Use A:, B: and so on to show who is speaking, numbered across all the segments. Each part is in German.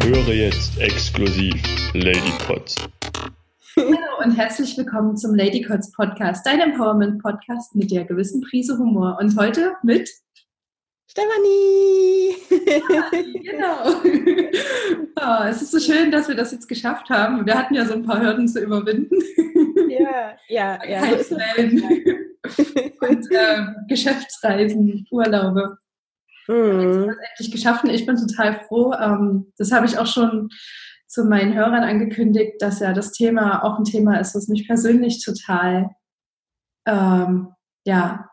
A: Höre jetzt exklusiv Lady Pots.
B: Und herzlich willkommen zum Lady Cots Podcast, dein Empowerment Podcast mit der gewissen Prise Humor. Und heute mit
C: Stefanie!
B: Genau. Oh, es ist so schön, dass wir das jetzt geschafft haben. Wir hatten ja so ein paar Hürden zu überwinden.
C: Ja, ja, ja.
B: Heizwellen und äh, Geschäftsreisen, Urlaube.
C: Mhm.
B: Endlich geschaffen. Ich bin total froh. Ähm, das habe ich auch schon zu meinen Hörern angekündigt, dass ja das Thema auch ein Thema ist, was mich persönlich total ähm, ja,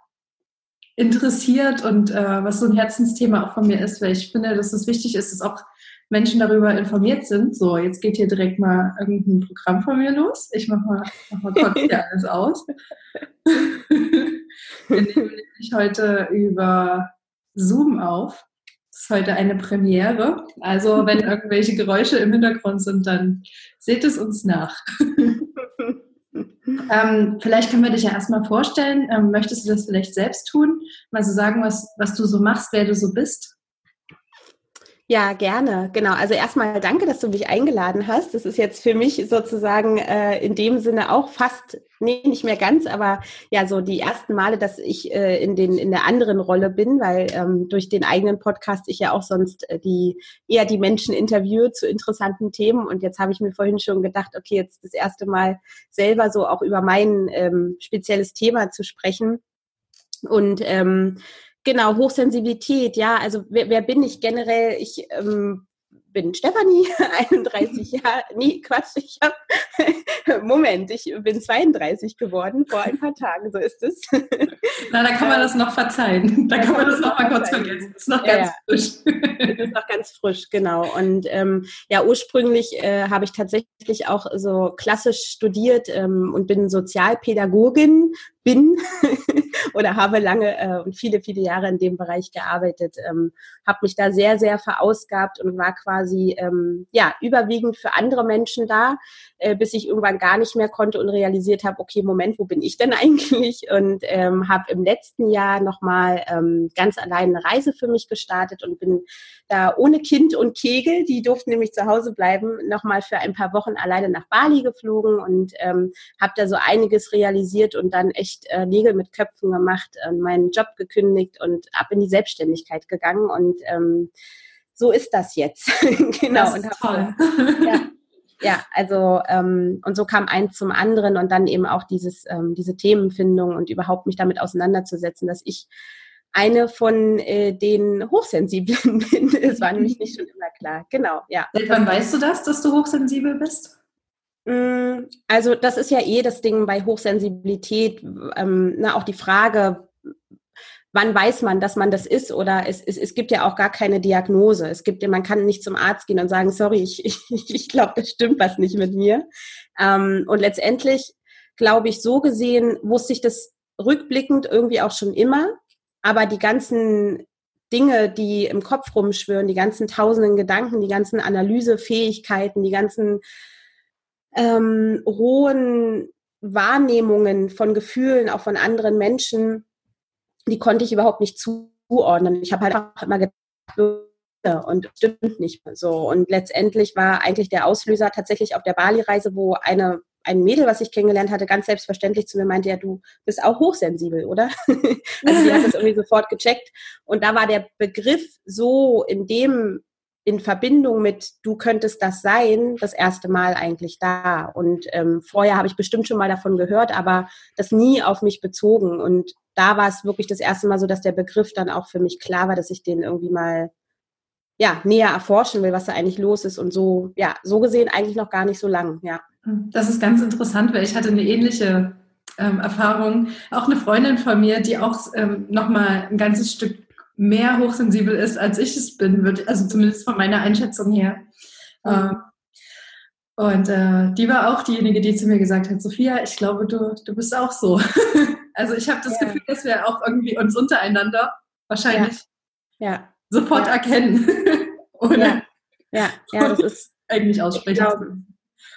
B: interessiert und äh, was so ein Herzensthema auch von mir ist, weil ich finde, dass es wichtig ist, dass auch Menschen darüber informiert sind. So, jetzt geht hier direkt mal irgendein Programm von mir los. Ich mache mal, mach mal kurz hier alles aus. Wir nehmen nämlich heute über Zoom auf. Ist heute eine Premiere. Also, wenn irgendwelche Geräusche im Hintergrund sind, dann seht es uns nach. ähm, vielleicht können wir dich ja erstmal vorstellen. Ähm, möchtest du das vielleicht selbst tun? Mal so sagen, was, was du so machst, wer du so bist?
C: Ja, gerne. Genau. Also erstmal danke, dass du mich eingeladen hast. Das ist jetzt für mich sozusagen äh, in dem Sinne auch fast, nee, nicht mehr ganz, aber ja, so die ersten Male, dass ich äh, in den in der anderen Rolle bin, weil ähm, durch den eigenen Podcast ich ja auch sonst äh, die eher die Menschen interviewe zu interessanten Themen. Und jetzt habe ich mir vorhin schon gedacht, okay, jetzt das erste Mal selber so auch über mein ähm, spezielles Thema zu sprechen. Und ähm, Genau, Hochsensibilität, ja. Also wer, wer bin ich generell? Ich ähm, bin Stefanie, 31 Jahre. Nee, Quatsch, ich habe. Moment, ich bin 32 geworden vor ein paar Tagen, so ist es.
B: Na, da kann man das noch verzeihen. Da kann man das noch mal kurz vergessen. Das ist noch ganz
C: Ja.
B: frisch.
C: Das ist noch ganz frisch, genau. Und ähm, ja, ursprünglich äh, habe ich tatsächlich auch so klassisch studiert ähm, und bin Sozialpädagogin, bin oder habe lange äh, und viele, viele Jahre in dem Bereich gearbeitet, ähm, habe mich da sehr, sehr verausgabt und war quasi ähm, ja überwiegend für andere Menschen da, äh, bis ich irgendwann gar nicht mehr konnte und realisiert habe, okay, Moment, wo bin ich denn eigentlich? Und ähm, habe im letzten Jahr nochmal ähm, ganz allein eine Reise für mich gestartet und bin da ohne Kind und Kegel, die durften nämlich zu Hause bleiben, nochmal für ein paar Wochen alleine nach Bali geflogen und ähm, habe da so einiges realisiert und dann echt äh, Nägel mit Köpfen gemacht, äh, meinen Job gekündigt und ab in die Selbstständigkeit gegangen und ähm, so ist das jetzt. genau.
B: Das
C: und
B: ist toll.
C: ja, ja, also ähm, und so kam eins zum anderen und dann eben auch dieses ähm, diese Themenfindung und überhaupt mich damit auseinanderzusetzen, dass ich eine von äh, den Hochsensiblen bin. Das war nämlich nicht schon immer klar. Genau, ja.
B: Seit wann weißt du das, dass du hochsensibel bist?
C: Mm, Also das ist ja eh das Ding bei Hochsensibilität, ähm, na, auch die Frage, wann weiß man, dass man das ist oder es, es, es gibt ja auch gar keine Diagnose. Es gibt man kann nicht zum Arzt gehen und sagen, sorry, ich, ich, ich glaube, das stimmt was nicht mit mir. Ähm, und letztendlich, glaube ich, so gesehen wusste ich das rückblickend irgendwie auch schon immer, aber die ganzen Dinge, die im Kopf rumschwören, die ganzen tausenden Gedanken, die ganzen Analysefähigkeiten, die ganzen ähm, rohen Wahrnehmungen von Gefühlen, auch von anderen Menschen, die konnte ich überhaupt nicht zuordnen. Ich habe halt einfach immer gedacht, und stimmt nicht so. Und letztendlich war eigentlich der Auslöser tatsächlich auf der Bali-Reise, wo eine ein Mädel, was ich kennengelernt hatte, ganz selbstverständlich zu mir meinte, ja, du bist auch hochsensibel, oder? also die hat das irgendwie sofort gecheckt. Und da war der Begriff so in dem, in Verbindung mit, du könntest das sein, das erste Mal eigentlich da. Und ähm, vorher habe ich bestimmt schon mal davon gehört, aber das nie auf mich bezogen. Und da war es wirklich das erste Mal so, dass der Begriff dann auch für mich klar war, dass ich den irgendwie mal ja, näher erforschen will, was da eigentlich los ist und so, ja, so gesehen eigentlich noch gar nicht so lang, ja.
B: Das ist ganz interessant, weil ich hatte eine ähnliche ähm, Erfahrung. Auch eine Freundin von mir, die auch ähm, nochmal ein ganzes Stück mehr hochsensibel ist, als ich es bin, würde, also zumindest von meiner Einschätzung her.
C: Mhm.
B: Und äh, die war auch diejenige, die zu mir gesagt hat, Sophia, ich glaube, du, du bist auch so. also ich habe das ja. Gefühl, dass wir auch irgendwie uns untereinander wahrscheinlich ja. Ja. sofort erkennen.
C: Oder ja. ja, das ist
B: eigentlich aussprechen.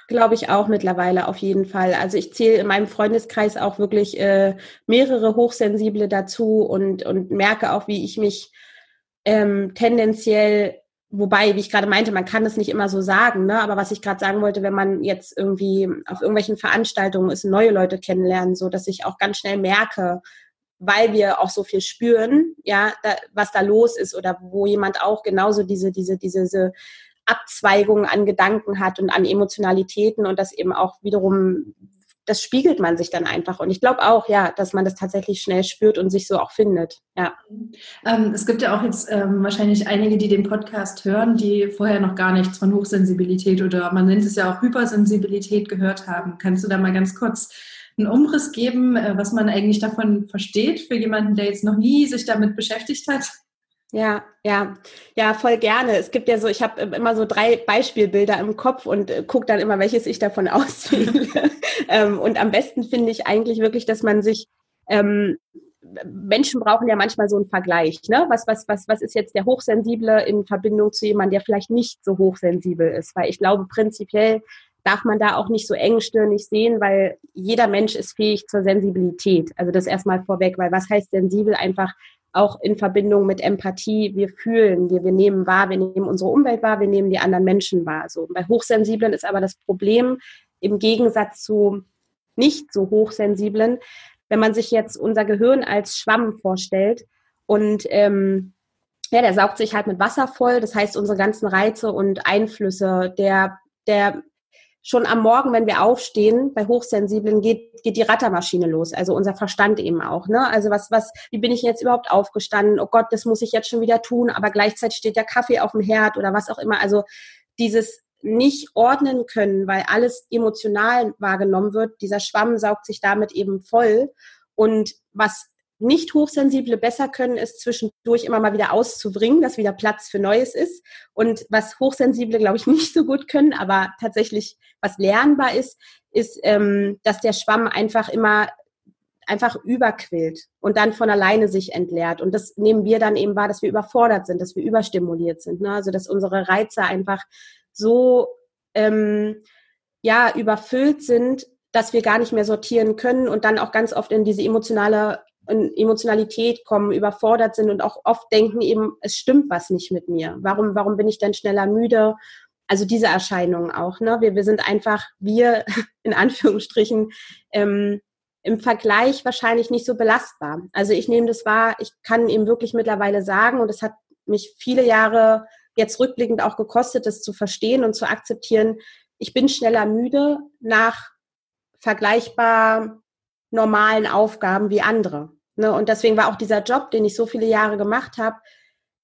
C: Glaube glaub ich auch mittlerweile auf jeden Fall. Also ich zähle in meinem Freundeskreis auch wirklich äh, mehrere Hochsensible dazu und, und merke auch, wie ich mich ähm, tendenziell Wobei, wie ich gerade meinte, man kann es nicht immer so sagen, ne? aber was ich gerade sagen wollte, wenn man jetzt irgendwie auf irgendwelchen Veranstaltungen ist, neue Leute kennenlernen, so dass ich auch ganz schnell merke, weil wir auch so viel spüren, ja, da, was da los ist oder wo jemand auch genauso diese, diese, diese, diese Abzweigung an Gedanken hat und an Emotionalitäten und das eben auch wiederum das spiegelt man sich dann einfach. Und ich glaube auch, ja, dass man das tatsächlich schnell spürt und sich so auch findet. Ja.
B: Ähm, es gibt ja auch jetzt ähm, wahrscheinlich einige, die den Podcast hören, die vorher noch gar nichts von Hochsensibilität oder man nennt es ja auch Hypersensibilität gehört haben. Kannst du da mal ganz kurz einen Umriss geben, äh, was man eigentlich davon versteht für jemanden, der jetzt noch nie sich damit beschäftigt hat?
C: Ja, ja, ja, voll gerne. Es gibt ja so, ich habe immer so drei Beispielbilder im Kopf und äh, gucke dann immer, welches ich davon auswähle. ähm, und am besten finde ich eigentlich wirklich, dass man sich ähm, Menschen brauchen ja manchmal so einen Vergleich. Ne? Was, was, was, was ist jetzt der Hochsensible in Verbindung zu jemandem, der vielleicht nicht so hochsensibel ist? Weil ich glaube, prinzipiell darf man da auch nicht so engstirnig sehen, weil jeder Mensch ist fähig zur Sensibilität. Also das erstmal vorweg, weil was heißt sensibel? Einfach auch in Verbindung mit Empathie, wir fühlen, wir, wir nehmen wahr, wir nehmen unsere Umwelt wahr, wir nehmen die anderen Menschen wahr. So. Bei Hochsensiblen ist aber das Problem im Gegensatz zu nicht so Hochsensiblen, wenn man sich jetzt unser Gehirn als Schwamm vorstellt und ähm, ja, der saugt sich halt mit Wasser voll, das heißt unsere ganzen Reize und Einflüsse, der, der schon am Morgen, wenn wir aufstehen, bei Hochsensiblen geht, geht die Rattermaschine los, also unser Verstand eben auch. Ne? Also was, was, wie bin ich jetzt überhaupt aufgestanden? Oh Gott, das muss ich jetzt schon wieder tun, aber gleichzeitig steht der Kaffee auf dem Herd oder was auch immer. Also dieses nicht ordnen können, weil alles emotional wahrgenommen wird, dieser Schwamm saugt sich damit eben voll. Und was nicht Hochsensible besser können, ist zwischendurch immer mal wieder auszubringen, dass wieder Platz für Neues ist. Und was Hochsensible, glaube ich, nicht so gut können, aber tatsächlich was lernbar ist, ist, ähm, dass der Schwamm einfach immer einfach überquillt und dann von alleine sich entleert. Und das nehmen wir dann eben wahr, dass wir überfordert sind, dass wir überstimuliert sind. Ne? Also dass unsere Reize einfach so ähm, ja überfüllt sind, dass wir gar nicht mehr sortieren können und dann auch ganz oft in diese emotionale in Emotionalität kommen, überfordert sind und auch oft denken eben, es stimmt was nicht mit mir. Warum, warum bin ich denn schneller müde? Also diese Erscheinungen auch. Ne? Wir, wir sind einfach, wir in Anführungsstrichen, ähm, im Vergleich wahrscheinlich nicht so belastbar. Also ich nehme das wahr, ich kann eben wirklich mittlerweile sagen, und es hat mich viele Jahre jetzt rückblickend auch gekostet, das zu verstehen und zu akzeptieren, ich bin schneller müde nach vergleichbar normalen Aufgaben wie andere. Ne? Und deswegen war auch dieser Job, den ich so viele Jahre gemacht habe,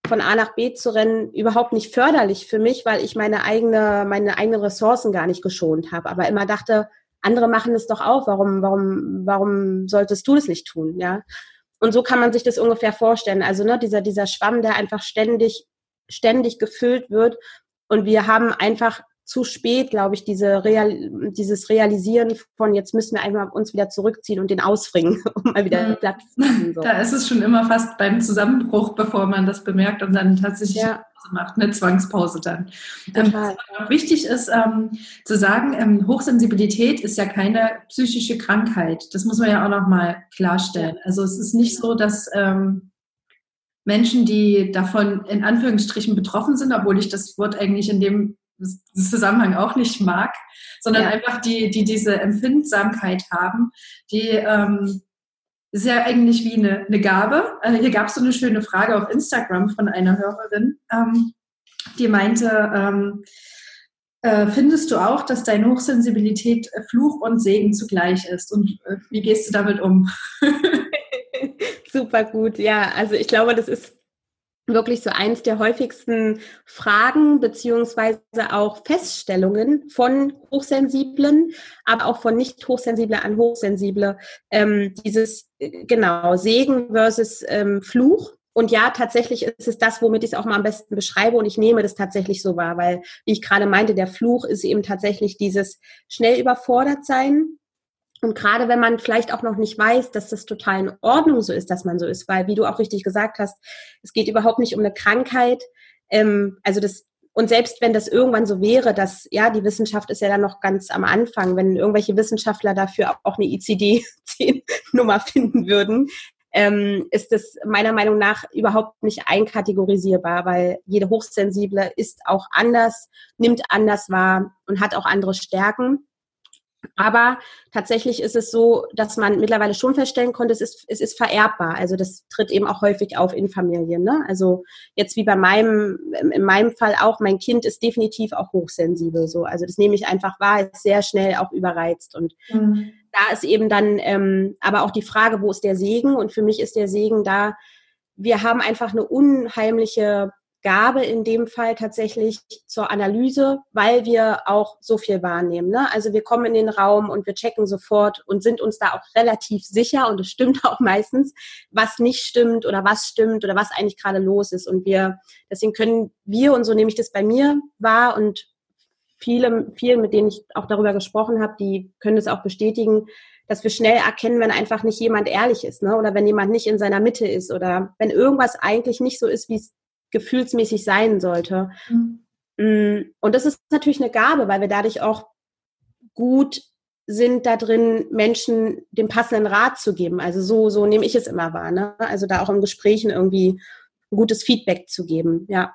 C: von A nach B zu rennen, überhaupt nicht förderlich für mich, weil ich meine eigene, meine eigenen Ressourcen gar nicht geschont habe. Aber immer dachte, andere machen es doch auch. Warum, warum, warum solltest du das nicht tun? Ja. Und so kann man sich das ungefähr vorstellen. Also ne, dieser, dieser Schwamm, der einfach ständig, ständig gefüllt wird. Und wir haben einfach zu spät, glaube ich, diese Real, dieses Realisieren von jetzt müssen wir einmal uns wieder zurückziehen und den ausfringen, um mal wieder mhm. Platz zu
B: machen. So. Da ist es schon immer fast beim Zusammenbruch, bevor man das bemerkt und dann tatsächlich ja. macht, eine Zwangspause dann. Ähm, was auch wichtig ist ähm, zu sagen, ähm, Hochsensibilität ist ja keine psychische Krankheit. Das muss man ja auch nochmal klarstellen. Also es ist nicht so, dass ähm, Menschen, die davon in Anführungsstrichen betroffen sind, obwohl ich das Wort eigentlich in dem Zusammenhang auch nicht mag, sondern ja. einfach die, die diese Empfindsamkeit haben, die ähm, ist ja eigentlich wie eine, eine Gabe. Äh, hier gab es so eine schöne Frage auf Instagram von einer Hörerin, ähm, die meinte, ähm, äh, findest du auch, dass deine Hochsensibilität Fluch und Segen zugleich ist? Und äh, wie gehst du damit um?
C: Super gut, ja. Also ich glaube, das ist wirklich so eins der häufigsten Fragen beziehungsweise auch Feststellungen von Hochsensiblen, aber auch von nicht Hochsensible an Hochsensible. Ähm, dieses, äh, genau, Segen versus ähm, Fluch. und ja, tatsächlich ist es das, womit ich es auch mal am besten beschreibe und ich nehme das tatsächlich so wahr, weil, wie ich gerade meinte, der Fluch ist eben tatsächlich dieses schnell überfordert sein. Und gerade wenn man vielleicht auch noch nicht weiß, dass das total in Ordnung so ist, dass man so ist, weil, wie du auch richtig gesagt hast, es geht überhaupt nicht um eine Krankheit. Ähm, also das und selbst wenn das irgendwann so wäre, dass, ja, die Wissenschaft ist ja dann noch ganz am Anfang, wenn irgendwelche Wissenschaftler dafür auch eine ICD-10-Nummer finden würden, ähm, ist es meiner Meinung nach überhaupt nicht einkategorisierbar, weil jede Hochsensible ist auch anders, nimmt anders wahr und hat auch andere Stärken. Aber tatsächlich ist es so, dass man mittlerweile schon feststellen konnte, es ist, es ist vererbbar. Also das tritt eben auch häufig auf in Familien. Ne? Also jetzt wie bei meinem, in meinem Fall auch, mein Kind ist definitiv auch hochsensibel. So. Also das nehme ich einfach wahr, ist sehr schnell auch überreizt. Und mhm. da ist eben dann ähm, aber auch die Frage, wo ist der Segen? Und für mich ist der Segen da, wir haben einfach eine unheimliche Gabe in dem Fall tatsächlich zur Analyse, weil wir auch so viel wahrnehmen. Ne? Also wir kommen in den Raum und wir checken sofort und sind uns da auch relativ sicher und es stimmt auch meistens, was nicht stimmt oder was stimmt oder was eigentlich gerade los ist. Und wir, deswegen können wir, und so nehme ich das bei mir wahr und viele, vielen, mit denen ich auch darüber gesprochen habe, die können das auch bestätigen, dass wir schnell erkennen, wenn einfach nicht jemand ehrlich ist, ne? Oder wenn jemand nicht in seiner Mitte ist oder wenn irgendwas eigentlich nicht so ist, wie es gefühlsmäßig sein sollte. Mhm. Mm, und das ist natürlich eine Gabe, weil wir dadurch auch gut sind da drin, Menschen den passenden Rat zu geben. Also so, so nehme ich es immer wahr. Ne? Also da auch im Gesprächen irgendwie ein gutes Feedback zu geben. Ja.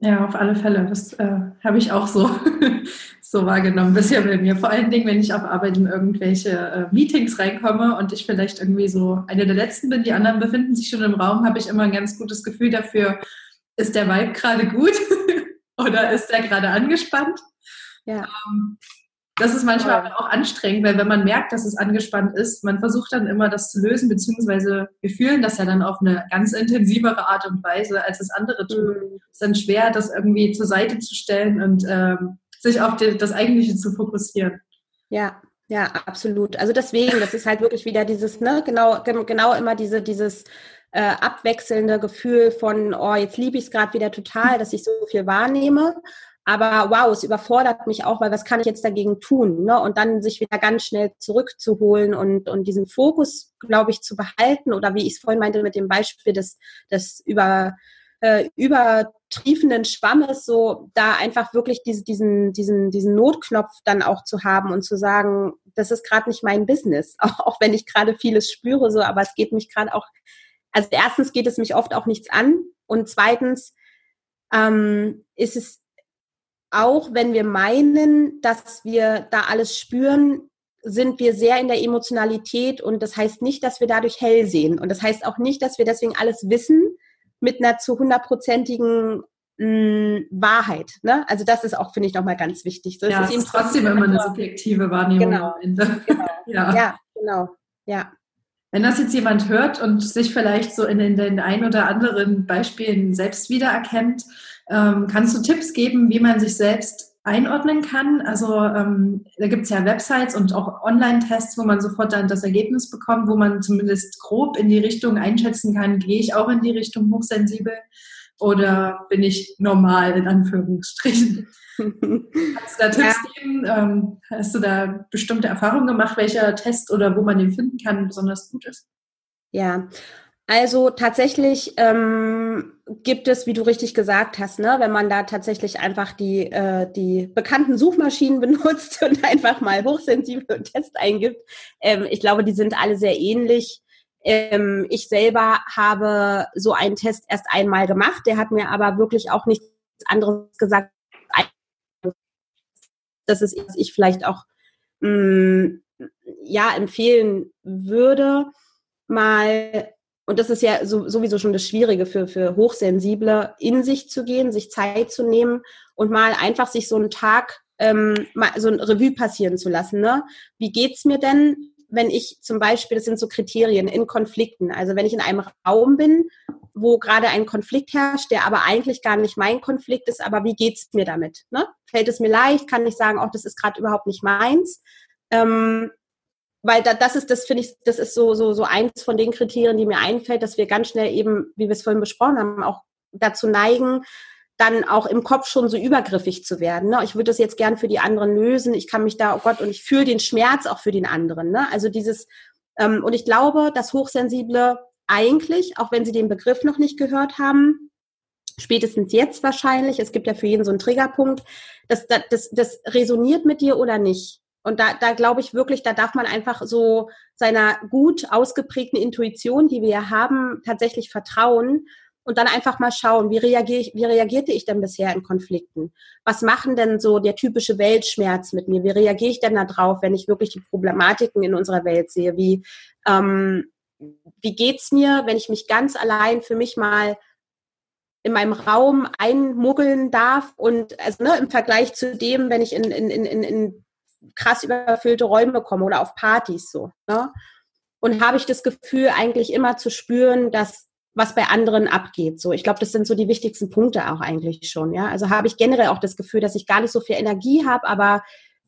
B: Ja, auf alle Fälle. Das äh, habe ich auch so, so wahrgenommen bisher bei mir. Vor allen Dingen, wenn ich auf Arbeit in irgendwelche äh, Meetings reinkomme und ich vielleicht irgendwie so eine der letzten bin, die anderen befinden sich schon im Raum, habe ich immer ein ganz gutes Gefühl dafür, ist der Vibe gerade gut oder ist der gerade angespannt? Ja. Ähm, das ist manchmal auch anstrengend, weil wenn man merkt, dass es angespannt ist, man versucht dann immer das zu lösen, beziehungsweise wir fühlen das ja dann auf eine ganz intensivere Art und Weise, als das andere tun. Mhm. Es ist dann schwer, das irgendwie zur Seite zu stellen und ähm, sich auf die, das Eigentliche zu fokussieren.
C: Ja, ja, absolut. Also deswegen, das ist halt wirklich wieder dieses, ne, genau, genau immer diese, dieses äh, abwechselnde Gefühl von, oh, jetzt liebe ich es gerade wieder total, dass ich so viel wahrnehme. Aber wow, es überfordert mich auch, weil was kann ich jetzt dagegen tun? Ne? Und dann sich wieder ganz schnell zurückzuholen und, und diesen Fokus, glaube ich, zu behalten. Oder wie ich es vorhin meinte mit dem Beispiel des, des über, äh, übertriefenden Schwammes, so da einfach wirklich diese, diesen, diesen, diesen Notknopf dann auch zu haben und zu sagen, das ist gerade nicht mein Business. Auch, auch wenn ich gerade vieles spüre, so, aber es geht mich gerade auch also erstens geht es mich oft auch nichts an und zweitens ähm, ist es auch, wenn wir meinen, dass wir da alles spüren, sind wir sehr in der Emotionalität und das heißt nicht, dass wir dadurch hell sehen und das heißt auch nicht, dass wir deswegen alles wissen mit einer zu hundertprozentigen mm, Wahrheit. Ne? Also das ist auch, finde ich, nochmal ganz wichtig.
B: So, ja, es ist, ist trotzdem immer eine subjektive Wahrnehmung
C: genau, am Ende. Genau. ja. ja, genau. Ja.
B: Wenn das jetzt jemand hört und sich vielleicht so in den, den ein oder anderen Beispielen selbst wiedererkennt, ähm, kannst du Tipps geben, wie man sich selbst einordnen kann? Also ähm, da gibt es ja Websites und auch Online-Tests, wo man sofort dann das Ergebnis bekommt, wo man zumindest grob in die Richtung einschätzen kann, gehe ich auch in die Richtung hochsensibel oder bin ich normal in Anführungsstrichen? Kannst du da Tipps ja. geben? Ähm, hast du da bestimmte Erfahrungen gemacht, welcher Test oder wo man den finden kann besonders gut ist?
C: Ja, also tatsächlich ähm, gibt es, wie du richtig gesagt hast, ne, wenn man da tatsächlich einfach die, äh, die bekannten Suchmaschinen benutzt und einfach mal hochsensible Test eingibt. Ähm, ich glaube, die sind alle sehr ähnlich. Ähm, ich selber habe so einen Test erst einmal gemacht. Der hat mir aber wirklich auch nichts anderes gesagt das ist, was ich vielleicht auch mh, mm, ja empfehlen würde, mal und das ist ja so, sowieso schon das Schwierige für, für Hochsensible, in sich zu gehen, sich Zeit zu nehmen und mal einfach sich so einen Tag ähm, mal so ein Revue passieren zu lassen. Ne? Wie geht's mir denn? Wenn ich zum Beispiel, das sind so Kriterien in Konflikten, also wenn ich in einem Raum bin, wo gerade ein Konflikt herrscht, der aber eigentlich gar nicht mein Konflikt ist, aber wie geht's mir damit? Ne? Fällt es mir leicht? Kann ich sagen, auch das ist gerade überhaupt nicht meins? Ähm, weil da, das ist, das finde ich, das ist so, so, so eins von den Kriterien, die mir einfällt, dass wir ganz schnell eben, wie wir es vorhin besprochen haben, auch dazu neigen, dann auch im Kopf schon so übergriffig zu werden. Ne? Ich würde das jetzt gern für die anderen lösen. Ich kann mich da, oh Gott, und ich fühle den Schmerz auch für den anderen. Ne? Also dieses, ähm, und ich glaube, dass Hochsensible eigentlich, auch wenn sie den Begriff noch nicht gehört haben, spätestens jetzt wahrscheinlich, es gibt ja für jeden so einen Triggerpunkt, das, das, das resoniert mit dir oder nicht. Und da, da glaube ich wirklich, da darf man einfach so seiner gut ausgeprägten Intuition, die wir ja haben, tatsächlich vertrauen und dann einfach mal schauen, wie, reagiere ich, wie reagierte ich denn bisher in Konflikten? Was machen denn so der typische Weltschmerz mit mir? Wie reagiere ich denn da drauf, wenn ich wirklich die Problematiken in unserer Welt sehe? Wie, ähm, wie geht's mir, wenn ich mich ganz allein für mich mal in meinem Raum einmuggeln darf und also ne, im Vergleich zu dem, wenn ich in, in, in, in krass überfüllte Räume komme oder auf Partys so. Ne? Und habe ich das Gefühl, eigentlich immer zu spüren, dass was bei anderen abgeht. So, ich glaube, das sind so die wichtigsten Punkte auch eigentlich schon. Ja, also habe ich generell auch das Gefühl, dass ich gar nicht so viel Energie habe, aber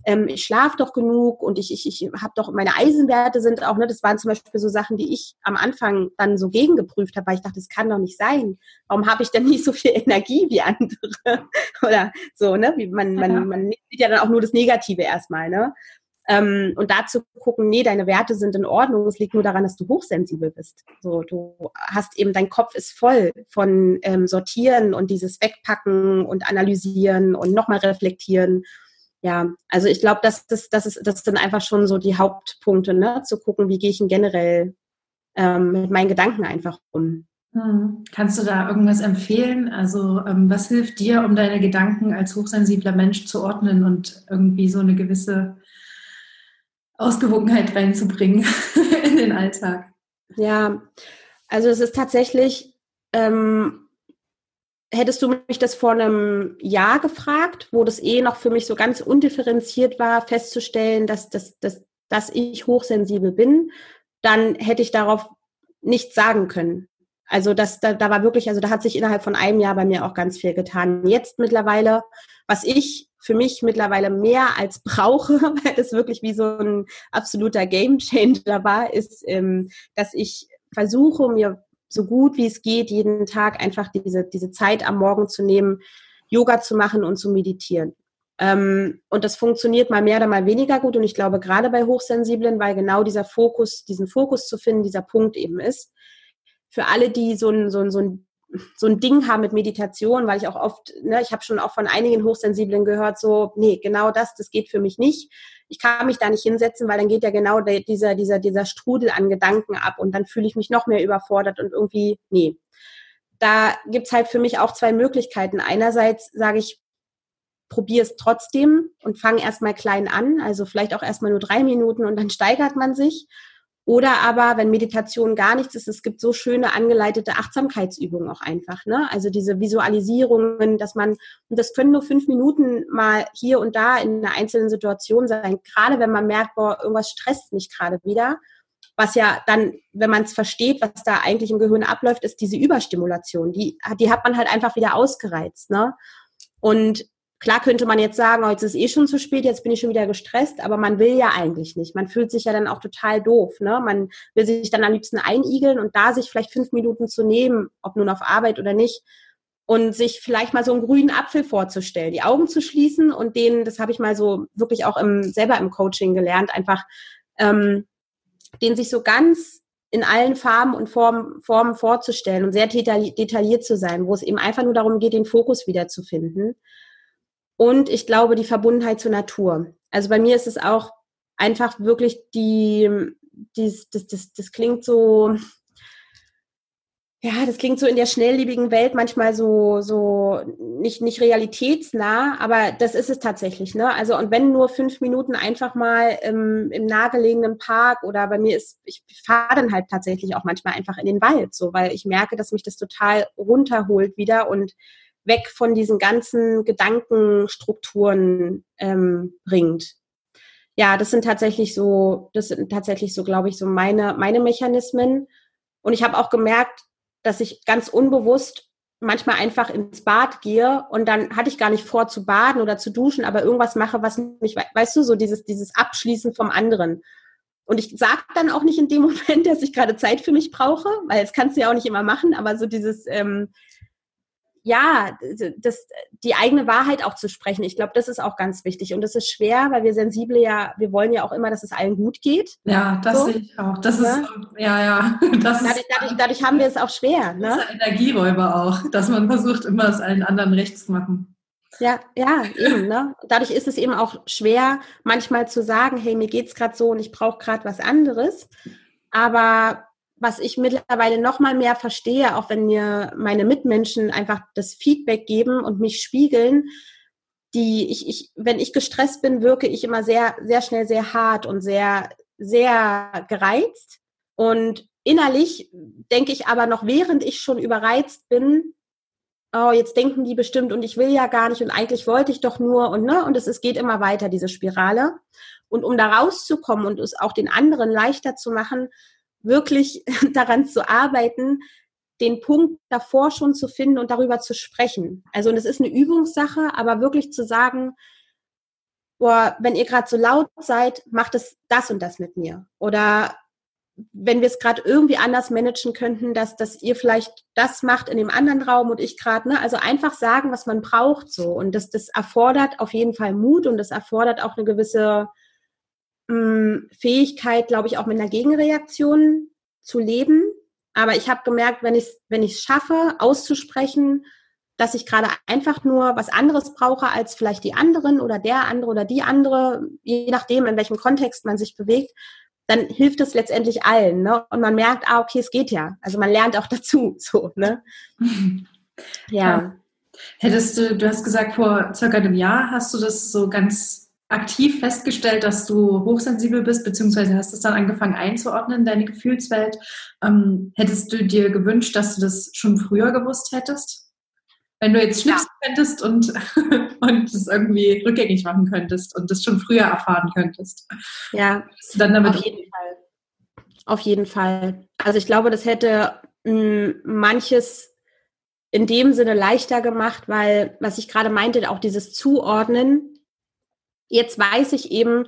C: ähm, ich schlafe doch genug und ich, ich, ich habe doch, meine Eisenwerte sind auch, ne, das waren zum Beispiel so Sachen, die ich am Anfang dann so gegengeprüft habe, weil ich dachte, das kann doch nicht sein. Warum habe ich denn nicht so viel Energie wie andere? Oder so, ne? Wie man, man, man sieht ja dann auch nur das Negative erstmal, ne? Ähm, und dazu gucken, nee, deine Werte sind in Ordnung, es liegt nur daran, dass du hochsensibel bist. So, du hast eben, dein Kopf ist voll von ähm, Sortieren und dieses Wegpacken und Analysieren und nochmal reflektieren ja, also ich glaube, das, das, das, ist, das sind einfach schon so die Hauptpunkte, ne? zu gucken, wie gehe ich denn generell ähm, mit meinen Gedanken einfach um.
B: Hm. Kannst du da irgendwas empfehlen? Also ähm, was hilft dir, um deine Gedanken als hochsensibler Mensch zu ordnen und irgendwie so eine gewisse Ausgewogenheit reinzubringen in den Alltag?
C: Ja, also es ist tatsächlich ähm, hättest du mich das vor einem Jahr gefragt, wo das eh noch für mich so ganz undifferenziert war, festzustellen, dass, dass, dass, dass ich hochsensibel bin, dann hätte ich darauf nichts sagen können. Also das, da, da war wirklich, also da hat sich innerhalb von einem Jahr bei mir auch ganz viel getan. Jetzt mittlerweile, was ich für mich mittlerweile mehr als brauche, weil das wirklich wie so ein absoluter Gamechanger war, ist, ähm, dass ich versuche, mir so gut wie es geht, jeden Tag einfach diese, diese Zeit am Morgen zu nehmen, Yoga zu machen und zu meditieren. Ähm, und das funktioniert mal mehr oder mal weniger gut. Und ich glaube, gerade bei Hochsensiblen, weil genau dieser Fokus, diesen Fokus zu finden, dieser Punkt eben ist. Für alle, die so ein, so ein, so ein, so ein Ding haben mit Meditation, weil ich auch oft, ne, ich habe schon auch von einigen Hochsensiblen gehört, so, nee, genau das, das geht für mich nicht ich kann mich da nicht hinsetzen, weil dann geht ja genau der, dieser, dieser, dieser Strudel an Gedanken ab und dann fühle ich mich noch mehr überfordert und irgendwie, nee. Da gibt's halt für mich auch zwei Möglichkeiten. Einerseits sage ich, probier es trotzdem und fang erstmal klein an, also vielleicht auch erstmal nur drei Minuten und dann steigert man sich. Oder aber, wenn Meditation gar nichts ist, es gibt so schöne angeleitete Achtsamkeitsübungen auch einfach. Ne? Also diese Visualisierungen, dass man, und das können nur fünf Minuten mal hier und da in einer einzelnen Situation sein, gerade wenn man merkt, boah, irgendwas stresst mich gerade wieder. Was ja dann, wenn man es versteht, was da eigentlich im Gehirn abläuft, ist diese Überstimulation. Die, die hat man halt einfach wieder ausgereizt. Ne? Und Klar könnte man jetzt sagen, oh, jetzt ist eh schon zu spät, jetzt bin ich schon wieder gestresst, aber man will ja eigentlich nicht. Man fühlt sich ja dann auch total doof. Ne? Man will sich dann am liebsten einigeln und da sich vielleicht fünf Minuten zu nehmen, ob nun auf Arbeit oder nicht, und sich vielleicht mal so einen grünen Apfel vorzustellen, die Augen zu schließen und den, das habe ich mal so wirklich auch im, selber im Coaching gelernt, einfach ähm, den sich so ganz in allen Farben und Formen, Formen vorzustellen und sehr detailliert zu sein, wo es eben einfach nur darum geht, den Fokus wiederzufinden. Und ich glaube, die Verbundenheit zur Natur. Also bei mir ist es auch einfach wirklich die, die das, das, das klingt so, ja, das klingt so in der schnelllebigen Welt manchmal so, so nicht, nicht realitätsnah, aber das ist es tatsächlich, ne? Also, und wenn nur fünf Minuten einfach mal im, im nahegelegenen Park oder bei mir ist, ich fahre dann halt tatsächlich auch manchmal einfach in den Wald, so, weil ich merke, dass mich das total runterholt wieder und weg von diesen ganzen Gedankenstrukturen ähm, bringt. Ja, das sind tatsächlich so, das sind tatsächlich so, glaube ich, so meine, meine Mechanismen. Und ich habe auch gemerkt, dass ich ganz unbewusst manchmal einfach ins Bad gehe und dann hatte ich gar nicht vor zu baden oder zu duschen, aber irgendwas mache, was mich, weißt du, so dieses, dieses Abschließen vom anderen. Und ich sage dann auch nicht in dem Moment, dass ich gerade Zeit für mich brauche, weil das kannst du ja auch nicht immer machen, aber so dieses, ähm, ja, das, die eigene Wahrheit auch zu sprechen. Ich glaube, das ist auch ganz wichtig. Und das ist schwer, weil wir Sensible ja, wir wollen ja auch immer, dass es allen gut geht.
B: Ja, das so. sehe ich auch. Das ja. ist, ja, ja.
C: Das dadurch, ist, dadurch, dadurch, haben wir es auch schwer. Ne?
B: Das ist Energieräuber auch, dass man versucht, immer es allen anderen recht zu machen.
C: Ja, ja, eben. Ne? Dadurch ist es eben auch schwer, manchmal zu sagen, hey, mir geht's gerade so und ich brauche gerade was anderes. Aber was ich mittlerweile noch mal mehr verstehe, auch wenn mir meine Mitmenschen einfach das Feedback geben und mich spiegeln, die ich, ich, wenn ich gestresst bin, wirke ich immer sehr, sehr schnell sehr hart und sehr, sehr gereizt. Und innerlich denke ich aber noch, während ich schon überreizt bin, oh, jetzt denken die bestimmt und ich will ja gar nicht und eigentlich wollte ich doch nur und ne, und es, es geht immer weiter, diese Spirale. Und um da rauszukommen und es auch den anderen leichter zu machen, wirklich daran zu arbeiten, den Punkt davor schon zu finden und darüber zu sprechen. Also und es ist eine Übungssache, aber wirklich zu sagen, boah, wenn ihr gerade so laut seid, macht es das und das mit mir. Oder wenn wir es gerade irgendwie anders managen könnten, dass, dass ihr vielleicht das macht in dem anderen Raum und ich gerade, ne? Also einfach sagen, was man braucht so. Und das, das erfordert auf jeden Fall Mut und das erfordert auch eine gewisse Fähigkeit, glaube ich, auch mit einer Gegenreaktion zu leben. Aber ich habe gemerkt, wenn ich es wenn ich's schaffe, auszusprechen, dass ich gerade einfach nur was anderes brauche als vielleicht die anderen oder der andere oder die andere, je nachdem, in welchem Kontext man sich bewegt, dann hilft es letztendlich allen. Ne? Und man merkt, ah, okay, es geht ja. Also man lernt auch dazu. So, ne?
B: ja. ja. Hättest du, du hast gesagt, vor circa einem Jahr hast du das so ganz aktiv festgestellt, dass du hochsensibel bist, beziehungsweise hast es dann angefangen einzuordnen, deine Gefühlswelt. Ähm, hättest du dir gewünscht, dass du das schon früher gewusst hättest? Wenn du jetzt schnipsen ja. könntest und, und es irgendwie rückgängig machen könntest und das schon früher erfahren könntest.
C: Ja, dann damit auf jeden Fall. Auf jeden Fall. Also ich glaube, das hätte mh, hm, manches in dem Sinne leichter gemacht, weil, was ich gerade meinte, auch dieses Zuordnen, Jetzt weiß ich eben,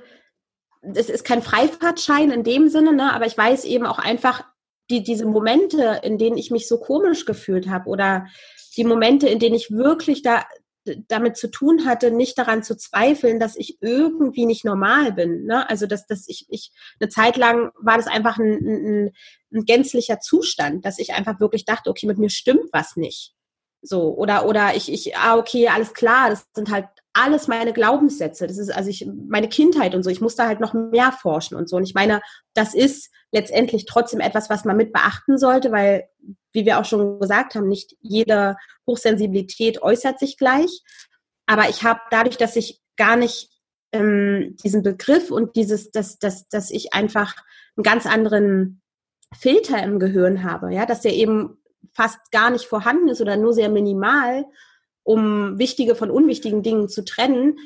C: es ist kein Freifahrtschein in dem Sinne, ne, aber ich weiß eben auch einfach, die, diese Momente, in denen ich mich so komisch gefühlt habe oder die Momente, in denen ich wirklich da damit zu tun hatte, nicht daran zu zweifeln, dass ich irgendwie nicht normal bin. Ne? Also dass, dass ich, ich eine Zeit lang war das einfach ein, ein, ein gänzlicher Zustand, dass ich einfach wirklich dachte, okay, mit mir stimmt was nicht. So, oder, oder ich, ich, ah, okay, alles klar, das sind halt alles meine Glaubenssätze. Das ist also ich, meine Kindheit und so. Ich muss da halt noch mehr forschen und so. Und ich meine, das ist letztendlich trotzdem etwas, was man mit beachten sollte, weil, wie wir auch schon gesagt haben, nicht jede Hochsensibilität äußert sich gleich. Aber ich habe dadurch, dass ich gar nicht ähm, diesen Begriff und dieses, dass, dass, dass ich einfach einen ganz anderen Filter im Gehirn habe, ja, dass der eben fast gar nicht vorhanden ist oder nur sehr minimal um wichtige von unwichtigen Dingen zu trennen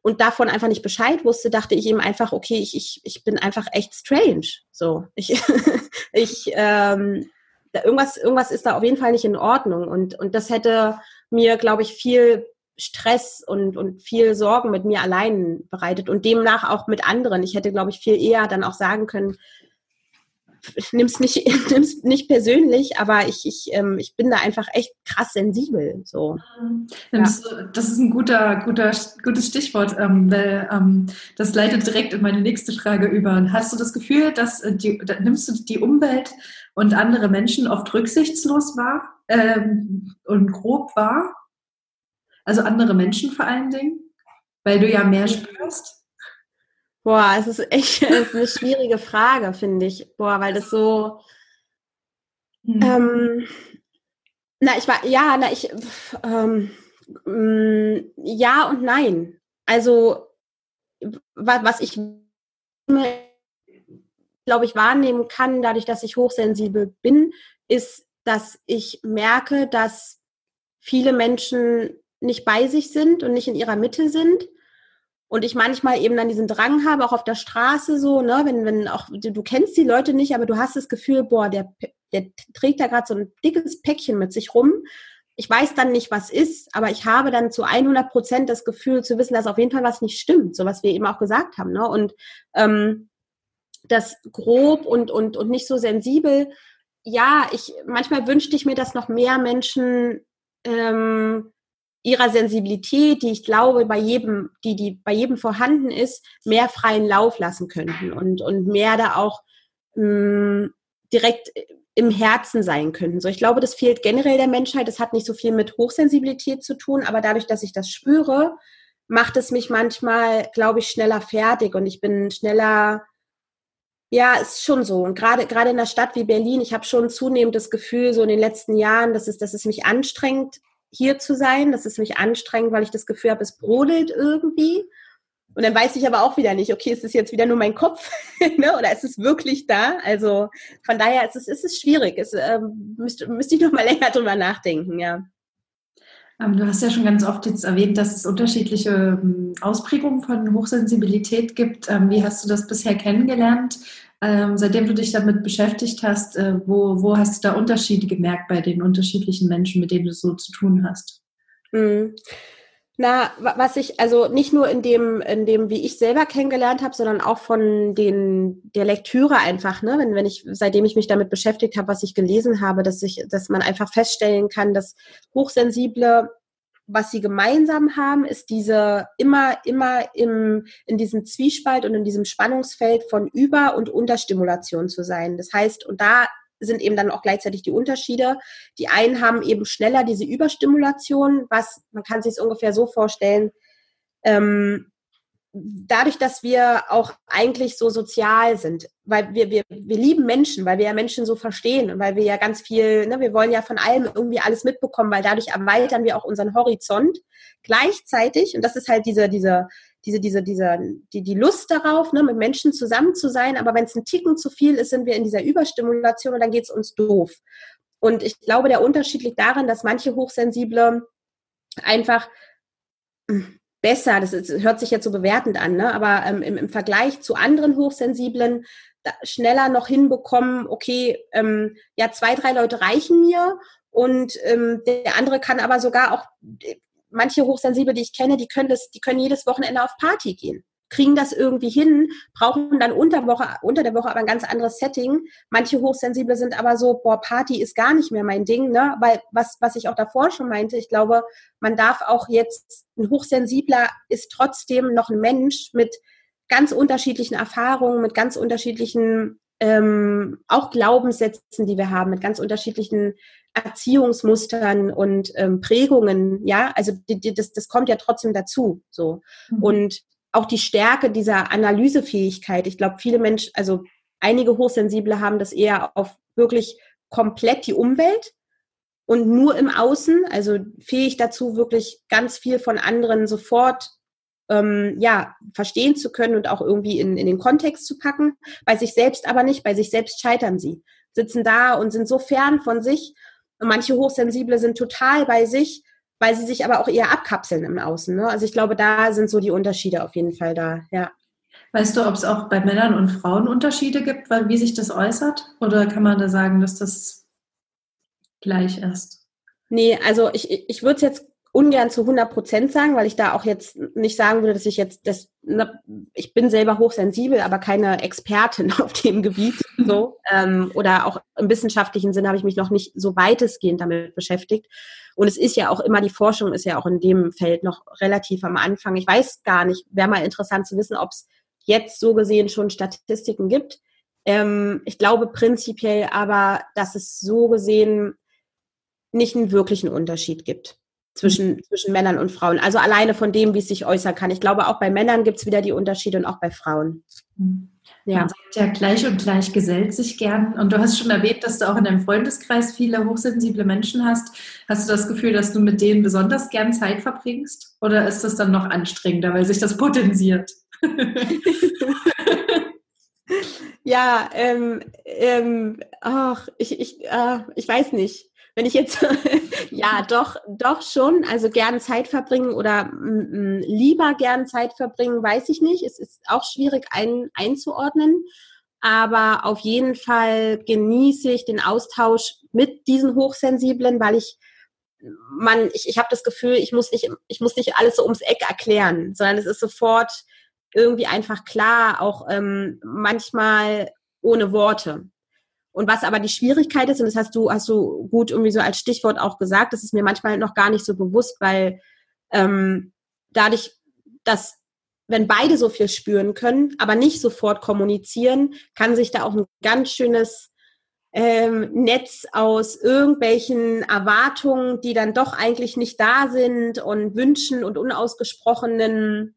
C: und davon einfach nicht Bescheid wusste, dachte ich eben einfach, okay, ich, ich, ich bin einfach echt strange. So, ich, ich ähm, irgendwas, irgendwas ist da auf jeden Fall nicht in Ordnung. Und, und das hätte mir, glaube ich, viel Stress und, und viel Sorgen mit mir allein bereitet und demnach auch mit anderen. Ich hätte, glaube ich, viel eher dann auch sagen können, nimm's nicht, nimm's nicht persönlich, aber ich, ich, ähm, ich bin da einfach echt krass sensibel. So.
B: Ja. Das ist ein guter, guter, gutes Stichwort, ähm, weil ähm, das leitet direkt in meine nächste Frage über. Hast du das Gefühl, dass äh, die, da nimmst du die Umwelt und andere Menschen oft rücksichtslos wahr ähm, und grob wahr? Also andere Menschen vor allen Dingen, weil du ja mehr spürst?
C: Boah, es ist echt es ist eine schwierige Frage, finde ich. Boah, weil das so. Mhm. Ähm, na, ich war, ja, na, ich, ähm, mm, ja und nein. Also, was ich, glaube ich, wahrnehmen kann, dadurch, dass ich hochsensibel bin, ist, dass ich merke, dass viele Menschen nicht bei sich sind und nicht in ihrer Mitte sind und ich manchmal eben dann diesen Drang habe, auch auf der Straße so, ne, wenn, wenn auch, du, du kennst die Leute nicht, aber du hast das Gefühl, boah, der, der trägt da gerade so ein dickes Päckchen mit sich rum. Ich weiß dann nicht, was ist, aber ich habe dann zu 100 Prozent das Gefühl zu wissen, dass auf jeden Fall was nicht stimmt, so was wir eben auch gesagt haben, ne, und, ähm, das grob und, und, und nicht so sensibel. Ja, ich, manchmal wünschte ich mir, dass noch mehr Menschen ähm, ihrer Sensibilität, die ich glaube, bei jedem, die, die bei jedem vorhanden ist, mehr freien Lauf lassen könnten und, und mehr da auch mh, mm, direkt im Herzen sein könnten. So, ich glaube, das fehlt generell der Menschheit. Das hat nicht so viel mit Hochsensibilität zu tun, aber dadurch, dass ich das spüre, macht es mich manchmal, glaube ich, schneller fertig und ich bin schneller ja, ist schon so. Und gerade, gerade in einer Stadt wie Berlin, ich habe schon zunehmend das Gefühl, so in den letzten Jahren, dass es, dass es mich anstrengt, hier zu sein. Das ist mich anstrengend, weil ich das Gefühl habe, es brodelt irgendwie. Und dann weiß ich aber auch wieder nicht, okay, ist es jetzt wieder nur mein Kopf ne? oder ist es wirklich da? Also von daher ist es, ist es schwierig. Es ähm, müsste, müsste ich noch mal länger drüber nachdenken, ja.
B: Ähm, du hast ja schon ganz oft jetzt erwähnt, dass es unterschiedliche ähm, Ausprägungen von Hochsensibilität gibt. Ähm, wie hast du das bisher kennengelernt? seitdem du dich damit beschäftigt hast, äh, wo, wo hast du da Unterschiede gemerkt bei den unterschiedlichen Menschen, mit denen du so zu tun hast?
C: Mhm. Na, was ich, also nicht nur in dem, in dem, wie ich selber kennengelernt habe, sondern auch von den, der Lektüre einfach, ne, wenn, wenn ich, seitdem ich mich damit beschäftigt habe, was ich gelesen habe, dass ich, dass man einfach feststellen kann, dass Hochsensible, was sie gemeinsam haben, ist diese immer, immer im, in diesem Zwiespalt und in diesem Spannungsfeld von Über- und Unterstimulation zu sein. Das heißt, und da sind eben dann auch gleichzeitig die Unterschiede. Die einen haben eben schneller diese Überstimulation, was man kann sich es ungefähr so vorstellen. Ähm, dadurch, dass wir auch eigentlich so sozial sind, weil wir, wir, wir lieben Menschen, weil wir ja Menschen so verstehen und weil wir ja ganz viel, ne, wir wollen ja von allem irgendwie alles mitbekommen, weil dadurch erweitern wir auch unseren Horizont. Gleichzeitig, und das ist halt diese, diese, diese, diese, diese, die, die Lust darauf, ne, mit Menschen zusammen zu sein, aber wenn es ein Ticken zu viel ist, sind wir in dieser Überstimulation und dann geht es uns doof. Und ich glaube, der Unterschied liegt darin, dass manche Hochsensible einfach hm, besser, das ist, hört sich jetzt so bewertend an, ne? aber ähm, im, im Vergleich zu anderen Hochsensiblen schneller noch hinbekommen, okay, ähm, ja, zwei, drei Leute reichen mir und ähm, der andere kann aber sogar auch, manche Hochsensible, die ich kenne, die können das, die können jedes Wochenende auf Party gehen kriegen das irgendwie hin, brauchen dann unter, Woche, unter der Woche aber ein ganz anderes Setting. Manche Hochsensible sind aber so, boah, Party ist gar nicht mehr mein Ding, ne? Weil was, was ich auch davor schon meinte, ich glaube, man darf auch jetzt, ein Hochsensibler ist trotzdem noch ein Mensch mit ganz unterschiedlichen Erfahrungen, mit ganz unterschiedlichen ähm, auch Glaubenssätzen, die wir haben, mit ganz unterschiedlichen Erziehungsmustern und ähm, Prägungen, ja, also die, die, das, das kommt ja trotzdem dazu. So. Mhm. Und auch die Stärke dieser Analysefähigkeit. Ich glaube, viele Menschen, also einige Hochsensible haben das eher auf wirklich komplett die Umwelt und nur im Außen, also fähig dazu, wirklich ganz viel von anderen sofort ähm, ja, verstehen zu können und auch irgendwie in, in den Kontext zu packen. Bei sich selbst aber nicht, bei sich selbst scheitern sie, sitzen da und sind so fern von sich. Und manche Hochsensible sind total bei sich weil sie sich aber auch eher abkapseln im Außen. Ne? Also ich glaube, da sind so die Unterschiede auf jeden Fall da, ja.
B: Weißt du, ob es auch bei Männern und Frauen Unterschiede gibt, weil, wie sich das äußert? Oder kann man da sagen, dass das gleich ist?
C: Nee, also ich, ich würde es jetzt ungern zu 100 Prozent sagen, weil ich da auch jetzt nicht sagen würde, dass ich jetzt das, ne, ich bin selber hochsensibel, aber keine Expertin auf dem Gebiet, so, ähm, oder auch im wissenschaftlichen Sinn habe ich mich noch nicht so weitestgehend damit beschäftigt. Und es ist ja auch immer, die Forschung ist ja auch in dem Feld noch relativ am Anfang. Ich weiß gar nicht, wäre mal interessant zu wissen, ob es jetzt so gesehen schon Statistiken gibt. Ähm, ich glaube prinzipiell aber, dass es so gesehen nicht einen wirklichen Unterschied gibt zwischen, zwischen Männern und Frauen. Also alleine von dem, wie es sich äußern kann. Ich glaube, auch bei Männern gibt es wieder die Unterschiede und auch bei Frauen.
B: Mhm. Ja. Man sagt ja, gleich und gleich gesellt sich gern. Und du hast schon erwähnt, dass du auch in deinem Freundeskreis viele hochsensible Menschen hast. Hast du das Gefühl, dass du mit denen besonders gern Zeit verbringst? Oder ist das dann noch anstrengender, weil sich das potenziert?
C: ja, ähm, ähm, ach, ich, ich, äh, ich weiß nicht wenn ich jetzt, ja, doch, doch schon, also gern Zeit verbringen oder m, lieber gern Zeit verbringen, weiß ich nicht. Es ist auch schwierig ein, einzuordnen. Aber auf jeden Fall genieße ich den Austausch mit diesen Hochsensiblen, weil ich man, ich, ich habe das Gefühl, ich muss nicht, ich muss nicht alles so ums Eck erklären, sondern es ist sofort, irgendwie einfach klar, auch ähm, manchmal ohne Worte. Und was aber die Schwierigkeit ist, und das hast du, hast du gut irgendwie so als Stichwort auch gesagt, das ist mir manchmal noch gar nicht so bewusst, weil ähm, dadurch, dass wenn beide so viel spüren können, aber nicht sofort kommunizieren, kann sich da auch ein ganz schönes ähm, Netz aus irgendwelchen Erwartungen, die dann doch eigentlich nicht da sind und Wünschen und unausgesprochenen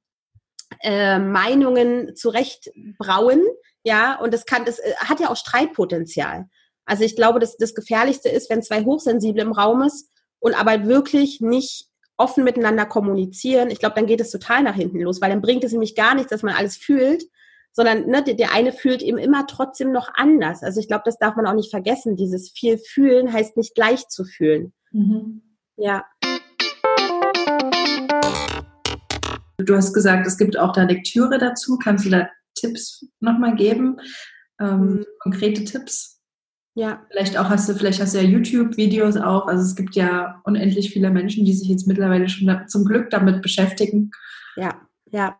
C: äh, Meinungen zurechtbrauen. Ja, und das kann, das äh, hat ja auch Streitpotenzial. Also ich glaube, dass das Gefährlichste ist, wenn zwei Hochsensible im Raum ist und aber wirklich nicht offen miteinander kommunizieren. Ich glaube, dann geht es total nach hinten los, weil dann bringt es nämlich gar nichts, dass man alles fühlt, sondern ne, der, der eine fühlt eben immer trotzdem noch anders. Also ich glaube, das darf man auch nicht vergessen. Dieses viel fühlen heißt nicht gleich zu fühlen. Mhm. Ja.
B: Du hast gesagt, es gibt auch da Lektüre dazu. Kannst du da Tipps nochmal geben? Ähm, mhm. Konkrete Tipps? Ja. Vielleicht auch hast du, vielleicht hast du ja YouTube-Videos auch. Also es gibt ja unendlich viele Menschen, die sich jetzt mittlerweile schon zum Glück damit beschäftigen.
C: Ja, ja.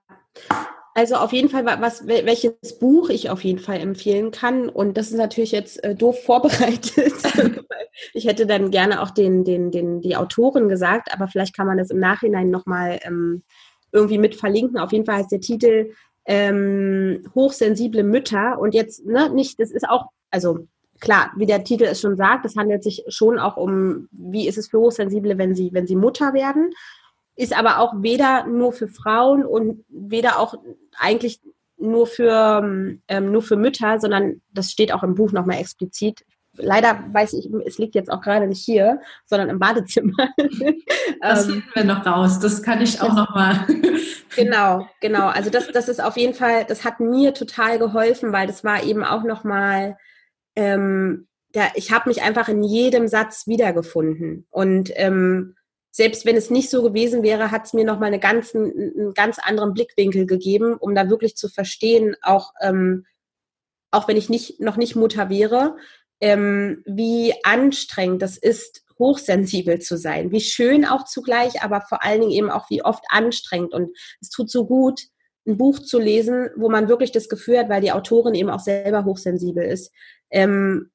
C: Also auf jeden Fall, was, welches Buch ich auf jeden Fall empfehlen kann. Und das ist natürlich jetzt äh, doof vorbereitet. ich hätte dann gerne auch den, den, den, die Autorin gesagt, aber vielleicht kann man das im Nachhinein nochmal ähm, irgendwie mit verlinken. Auf jeden Fall heißt der Titel ähm, Hochsensible Mütter. Und jetzt, ne, nicht, das ist auch, also klar, wie der Titel es schon sagt, es handelt sich schon auch um, wie ist es für Hochsensible, wenn sie, wenn sie Mutter werden, ist aber auch weder nur für Frauen und weder auch eigentlich nur für, ähm, nur für Mütter, sondern das steht auch im Buch nochmal explizit. Leider weiß ich, es liegt jetzt auch gerade nicht hier, sondern im Badezimmer.
B: Das ähm, finden wir noch raus. Das kann ich auch nochmal.
C: genau, genau. Also das, das ist auf jeden Fall, das hat mir total geholfen, weil das war eben auch nochmal ähm, da, ich habe mich einfach in jedem Satz wiedergefunden. Und ähm, selbst wenn es nicht so gewesen wäre, hat es mir nochmal eine ganz, einen ganz anderen Blickwinkel gegeben, um da wirklich zu verstehen, auch, ähm, auch wenn ich nicht, noch nicht Mutter wäre, ähm, wie anstrengend das ist, hochsensibel zu sein. Wie schön auch zugleich, aber vor allen Dingen eben auch wie oft anstrengend. Und es tut so gut, ein Buch zu lesen, wo man wirklich das Gefühl hat, weil die Autorin eben auch selber hochsensibel ist, ähm,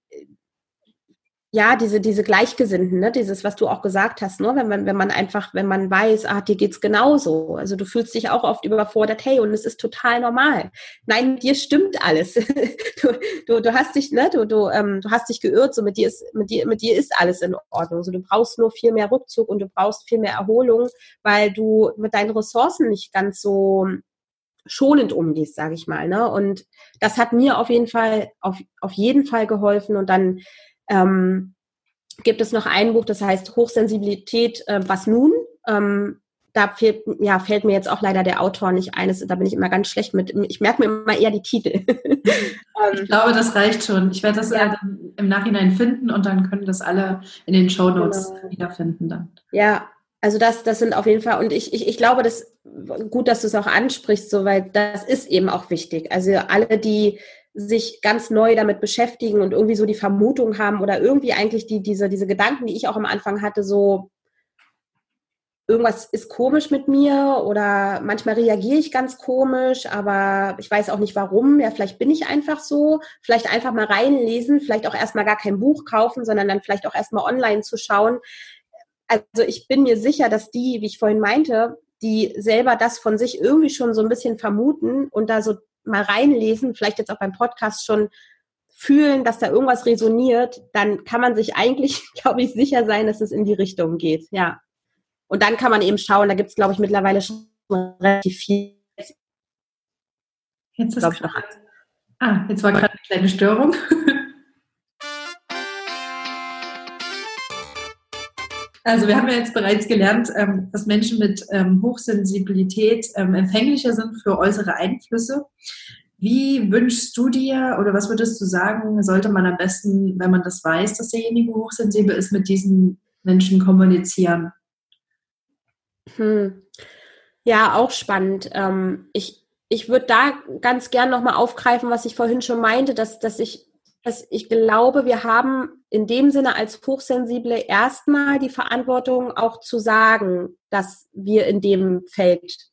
C: ja, diese, diese Gleichgesinnten, ne? dieses, was du auch gesagt hast, ne? wenn man, wenn man einfach, wenn man weiß, ah, dir geht's genauso. Also du fühlst dich auch oft überfordert, hey, und es ist total normal. Nein, dir stimmt alles. du, du, du hast dich, ne, du, du, ähm, du hast dich geirrt, so mit dir ist, mit dir, mit dir ist alles in Ordnung. So, du brauchst nur viel mehr Rückzug und du brauchst viel mehr Erholung, weil du mit deinen Ressourcen nicht ganz so schonend umgehst, sage ich mal. Ne? Und das hat mir auf jeden Fall, auf, auf jeden Fall geholfen. Und dann ähm, gibt es noch ein Buch, das heißt Hochsensibilität, äh, was nun? Ähm, da fehlt, ja, fällt mir jetzt auch leider der Autor nicht ein. da bin ich immer ganz schlecht mit. Ich merke mir immer eher die Titel.
B: ich glaube, das reicht schon. Ich werde das ja. im Nachhinein finden und dann können das alle in den Show Notes genau. wiederfinden dann.
C: Ja, also das, das sind auf jeden Fall, und ich, ich, ich glaube, das gut, dass du es auch ansprichst, so, weil das ist eben auch wichtig. Also alle, die sich ganz neu damit beschäftigen und irgendwie so die Vermutung haben oder irgendwie eigentlich die, diese, diese Gedanken, die ich auch am Anfang hatte, so irgendwas ist komisch mit mir oder manchmal reagiere ich ganz komisch, aber ich weiß auch nicht warum. Ja, vielleicht bin ich einfach so. Vielleicht einfach mal reinlesen, vielleicht auch erstmal gar kein Buch kaufen, sondern dann vielleicht auch erstmal online zu schauen also ich bin mir sicher, dass die, wie ich vorhin meinte, die selber das von sich irgendwie schon so ein bisschen vermuten und da so mal reinlesen, vielleicht jetzt auch beim Podcast schon fühlen, dass da irgendwas resoniert, dann kann man sich eigentlich, glaube ich, sicher sein, dass es in die Richtung geht. Ja. Und dann kann man eben schauen, da gibt es, glaube ich, mittlerweile schon relativ viel.
B: Jetzt ist ich, noch Ah, jetzt war gerade eine kleine Störung. Also wir haben ja jetzt bereits gelernt, ähm, dass Menschen mit ähm, Hochsensibilität ähm, empfänglicher sind für äußere Einflüsse. Wie wünschst du dir oder was würdest du sagen, sollte man am besten, wenn man das weiß, dass derjenige hochsensibel ist, mit diesen Menschen kommunizieren?
C: Hm. Ja, auch spannend. ich ich würde da ganz gern nochmal aufgreifen, was ich vorhin schon meinte, dass, dass ich dass ich glaube, wir haben in dem Sinne als Hochsensible erstmal die Verantwortung auch zu sagen, dass wir in dem Feld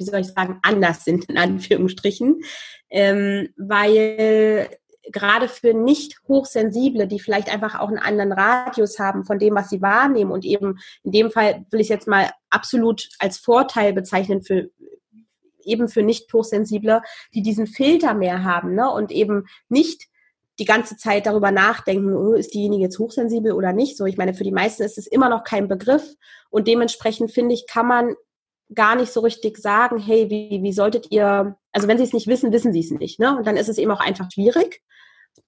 C: wie soll ich sagen, anders sind, in Anführungsstrichen. Ähm, weil gerade für nicht hochsensible, die vielleicht einfach auch einen anderen Radius haben von dem, was sie wahrnehmen und eben in dem Fall will ich jetzt mal absolut als Vorteil bezeichnen für eben für nicht hochsensible, die diesen Filter mehr haben ne? und eben nicht die ganze Zeit darüber nachdenken, oh, ist diejenige jetzt hochsensibel oder nicht. So, ich meine, für die meisten ist es immer noch kein Begriff und dementsprechend finde ich, kann man gar nicht so richtig sagen, hey, wie, wie solltet ihr, also wenn sie es nicht wissen, wissen sie es nicht. Ne? Und dann ist es eben auch einfach schwierig.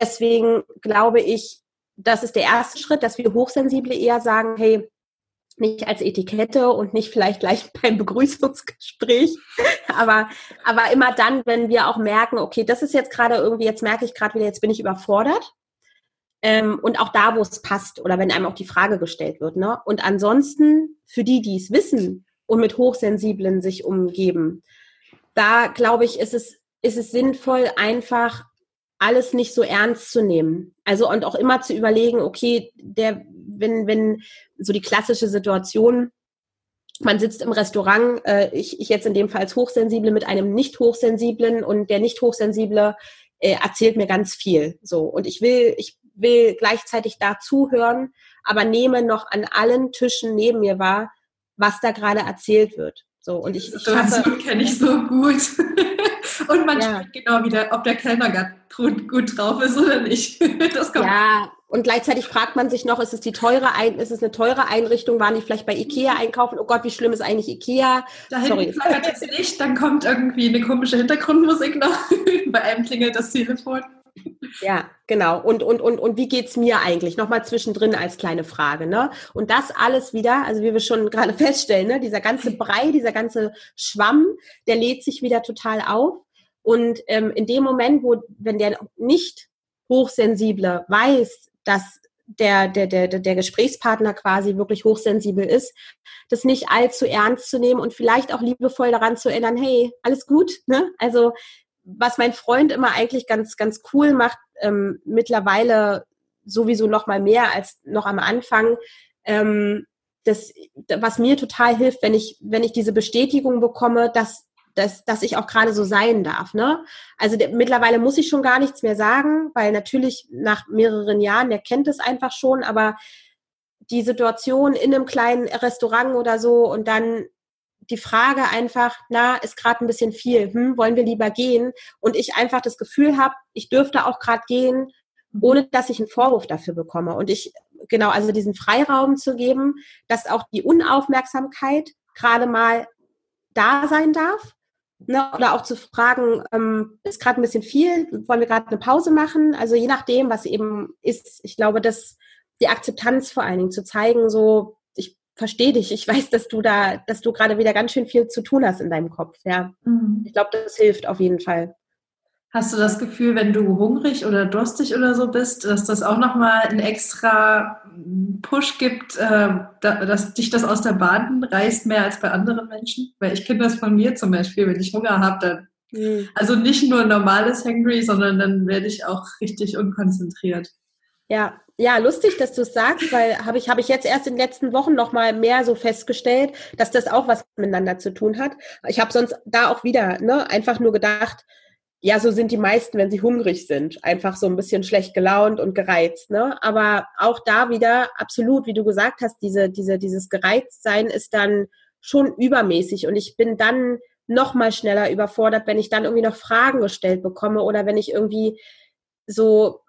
C: Deswegen glaube ich, das ist der erste Schritt, dass wir Hochsensible eher sagen, hey, nicht als Etikette und nicht vielleicht gleich beim Begrüßungsgespräch, aber, aber immer dann, wenn wir auch merken, okay, das ist jetzt gerade irgendwie, jetzt merke ich gerade wieder, jetzt bin ich überfordert. Ähm, und auch da, wo es passt oder wenn einem auch die Frage gestellt wird. Ne? Und ansonsten, für die, die es wissen und mit Hochsensiblen sich umgeben, da glaube ich, ist es, ist es sinnvoll, einfach alles nicht so ernst zu nehmen. Also und auch immer zu überlegen, okay, der, wenn, wenn so die klassische Situation, man sitzt im Restaurant, äh, ich, ich jetzt in dem Fall als Hochsensible mit einem nicht Hochsensiblen und der nicht Hochsensible äh, erzählt mir ganz viel. So und ich will, ich will gleichzeitig da zuhören, aber nehme noch an allen Tischen neben mir wahr, was da gerade erzählt wird. So und ich, ich
B: das kenne ich so gut. Und man ja. spürt genau wieder, ob der Kellner gut, gut drauf ist oder nicht.
C: Das kommt ja, und gleichzeitig fragt man sich noch, ist es die teure Ein ist es eine teure Einrichtung? Waren die vielleicht bei Ikea einkaufen? Oh Gott, wie schlimm ist eigentlich Ikea?
B: Da hinten flackert das Licht, dann kommt irgendwie eine komische Hintergrundmusik noch. bei einem klingelt das Telefon.
C: Ja, genau. Und, und, und, und wie geht's mir eigentlich? Nochmal zwischendrin als kleine Frage. Ne? Und das alles wieder, also wie wir schon gerade feststellen, ne? dieser ganze Brei, dieser ganze Schwamm, der lädt sich wieder total auf. Und ähm, in dem Moment, wo, wenn der nicht hochsensible weiß, dass der, der, der, der Gesprächspartner quasi wirklich hochsensibel ist, das nicht allzu ernst zu nehmen und vielleicht auch liebevoll daran zu erinnern, hey, alles gut, ne? Also, was mein Freund immer eigentlich ganz, ganz cool macht, ähm, mittlerweile sowieso noch mal mehr als noch am Anfang, ähm, das, was mir total hilft, wenn ich, wenn ich diese Bestätigung bekomme, dass dass, dass ich auch gerade so sein darf. Ne? Also der, mittlerweile muss ich schon gar nichts mehr sagen, weil natürlich nach mehreren Jahren, der kennt es einfach schon, aber die Situation in einem kleinen Restaurant oder so und dann die Frage einfach, na, ist gerade ein bisschen viel, hm, wollen wir lieber gehen? Und ich einfach das Gefühl habe, ich dürfte auch gerade gehen, ohne dass ich einen Vorwurf dafür bekomme. Und ich, genau, also diesen Freiraum zu geben, dass auch die Unaufmerksamkeit gerade mal da sein darf Ne, oder auch zu fragen, ähm, ist gerade ein bisschen viel, wollen wir gerade eine Pause machen? Also je nachdem, was eben ist. Ich glaube, dass die Akzeptanz vor allen Dingen zu zeigen, so, verstehe dich, ich weiß, dass du da, dass du gerade wieder ganz schön viel zu tun hast in deinem Kopf. Ja, mhm. ich glaube, das hilft auf jeden Fall.
B: Hast du das Gefühl, wenn du hungrig oder durstig oder so bist, dass das auch nochmal einen extra Push gibt, äh, dass dich das aus der Bahn reißt, mehr als bei anderen Menschen? Weil ich kenne das von mir zum Beispiel, wenn ich Hunger habe, dann mhm. also nicht nur normales Hangry, sondern dann werde ich auch richtig unkonzentriert.
C: Ja, ja, lustig, dass du es sagst, weil habe ich, hab ich jetzt erst in den letzten Wochen noch mal mehr so festgestellt, dass das auch was miteinander zu tun hat. Ich habe sonst da auch wieder ne, einfach nur gedacht, ja, so sind die meisten, wenn sie hungrig sind, einfach so ein bisschen schlecht gelaunt und gereizt. Ne? Aber auch da wieder absolut, wie du gesagt hast, diese, diese, dieses Gereiztsein ist dann schon übermäßig und ich bin dann noch mal schneller überfordert, wenn ich dann irgendwie noch Fragen gestellt bekomme oder wenn ich irgendwie so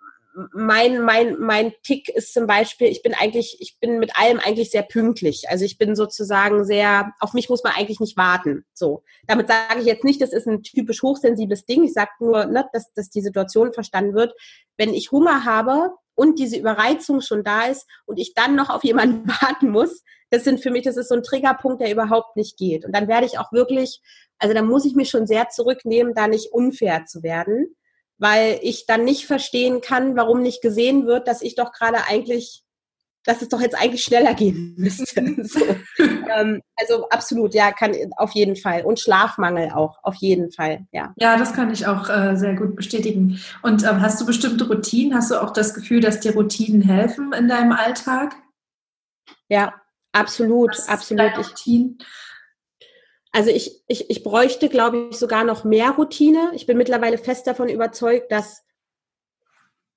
C: mein, mein, mein Tick ist zum Beispiel, ich bin eigentlich, ich bin mit allem eigentlich sehr pünktlich. Also ich bin sozusagen sehr, auf mich muss man eigentlich nicht warten. So. Damit sage ich jetzt nicht, das ist ein typisch hochsensibles Ding. Ich sage nur, ne, dass, dass die Situation verstanden wird. Wenn ich Hunger habe und diese Überreizung schon da ist und ich dann noch auf jemanden warten muss, das sind für mich, das ist so ein Triggerpunkt, der überhaupt nicht geht. Und dann werde ich auch wirklich, also dann muss ich mich schon sehr zurücknehmen, da nicht unfair zu werden weil ich dann nicht verstehen kann, warum nicht gesehen wird, dass ich doch gerade eigentlich, dass es doch jetzt eigentlich schneller gehen müsste. so. ähm, also absolut, ja, kann auf jeden Fall. Und Schlafmangel auch, auf jeden Fall, ja.
B: Ja, das kann ich auch äh, sehr gut bestätigen. Und ähm, hast du bestimmte Routinen? Hast du auch das Gefühl, dass dir Routinen helfen in deinem Alltag?
C: Ja, absolut, absolut.
B: Routine?
C: Also ich, ich, ich bräuchte, glaube ich, sogar noch mehr Routine. Ich bin mittlerweile fest davon überzeugt, dass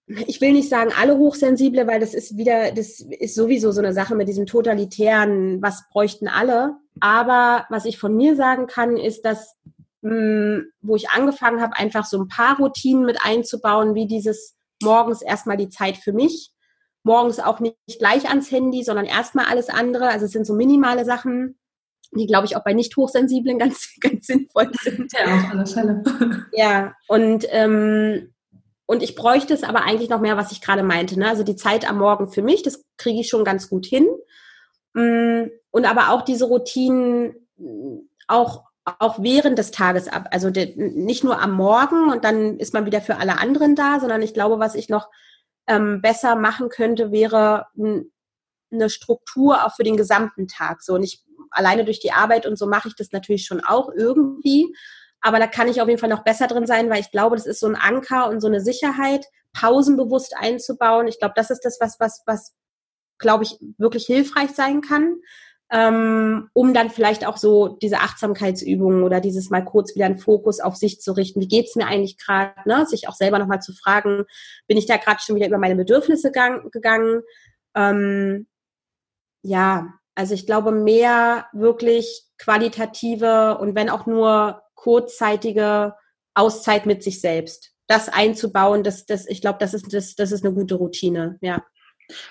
C: ich will nicht sagen alle Hochsensible, weil das ist wieder, das ist sowieso so eine Sache mit diesem totalitären, was bräuchten alle. Aber was ich von mir sagen kann, ist, dass, mh, hm, wo ich angefangen habe, einfach so ein paar Routinen mit einzubauen, wie dieses morgens erstmal die Zeit für mich, morgens auch nicht gleich ans Handy, sondern erstmal alles andere. Also es sind so minimale Sachen, die, glaube ich, auch bei nicht hochsensiblen ganz, ganz sinnvoll sind. Ja, auf alle Fälle. Ja, und ähm, und ich bräuchte es aber eigentlich noch mehr, was ich gerade meinte. Ne? Also die Zeit am Morgen für mich, das kriege ich schon ganz gut hin. Mm, und aber auch diese Routinen auch, auch während des Tages ab. Also nicht nur am Morgen und dann ist man wieder für alle anderen da, sondern ich glaube, was ich noch ähm, besser machen könnte, wäre eine Struktur auch für den gesamten Tag. So und ich alleine durch die Arbeit und so mache ich das natürlich schon auch irgendwie. Aber da kann ich auf jeden Fall noch besser drin sein, weil ich glaube, das ist so ein Anker und so eine Sicherheit, Pausen bewusst einzubauen. Ich glaube, das ist das, was, was, was, glaube ich, wirklich hilfreich sein kann, ähm, um dann vielleicht auch so diese Achtsamkeitsübungen oder dieses mal kurz wieder einen Fokus auf sich zu richten. Wie geht's mir eigentlich gerade? Ne? Sich auch selber nochmal zu fragen, bin ich da gerade schon wieder über meine Bedürfnisse gang, gegangen? Ähm, ja, also ich glaube, mehr wirklich qualitative und wenn auch nur kurzzeitige Auszeit mit sich selbst. Das einzubauen, das, das, ich glaube, das ist, das, das ist eine gute Routine, ja.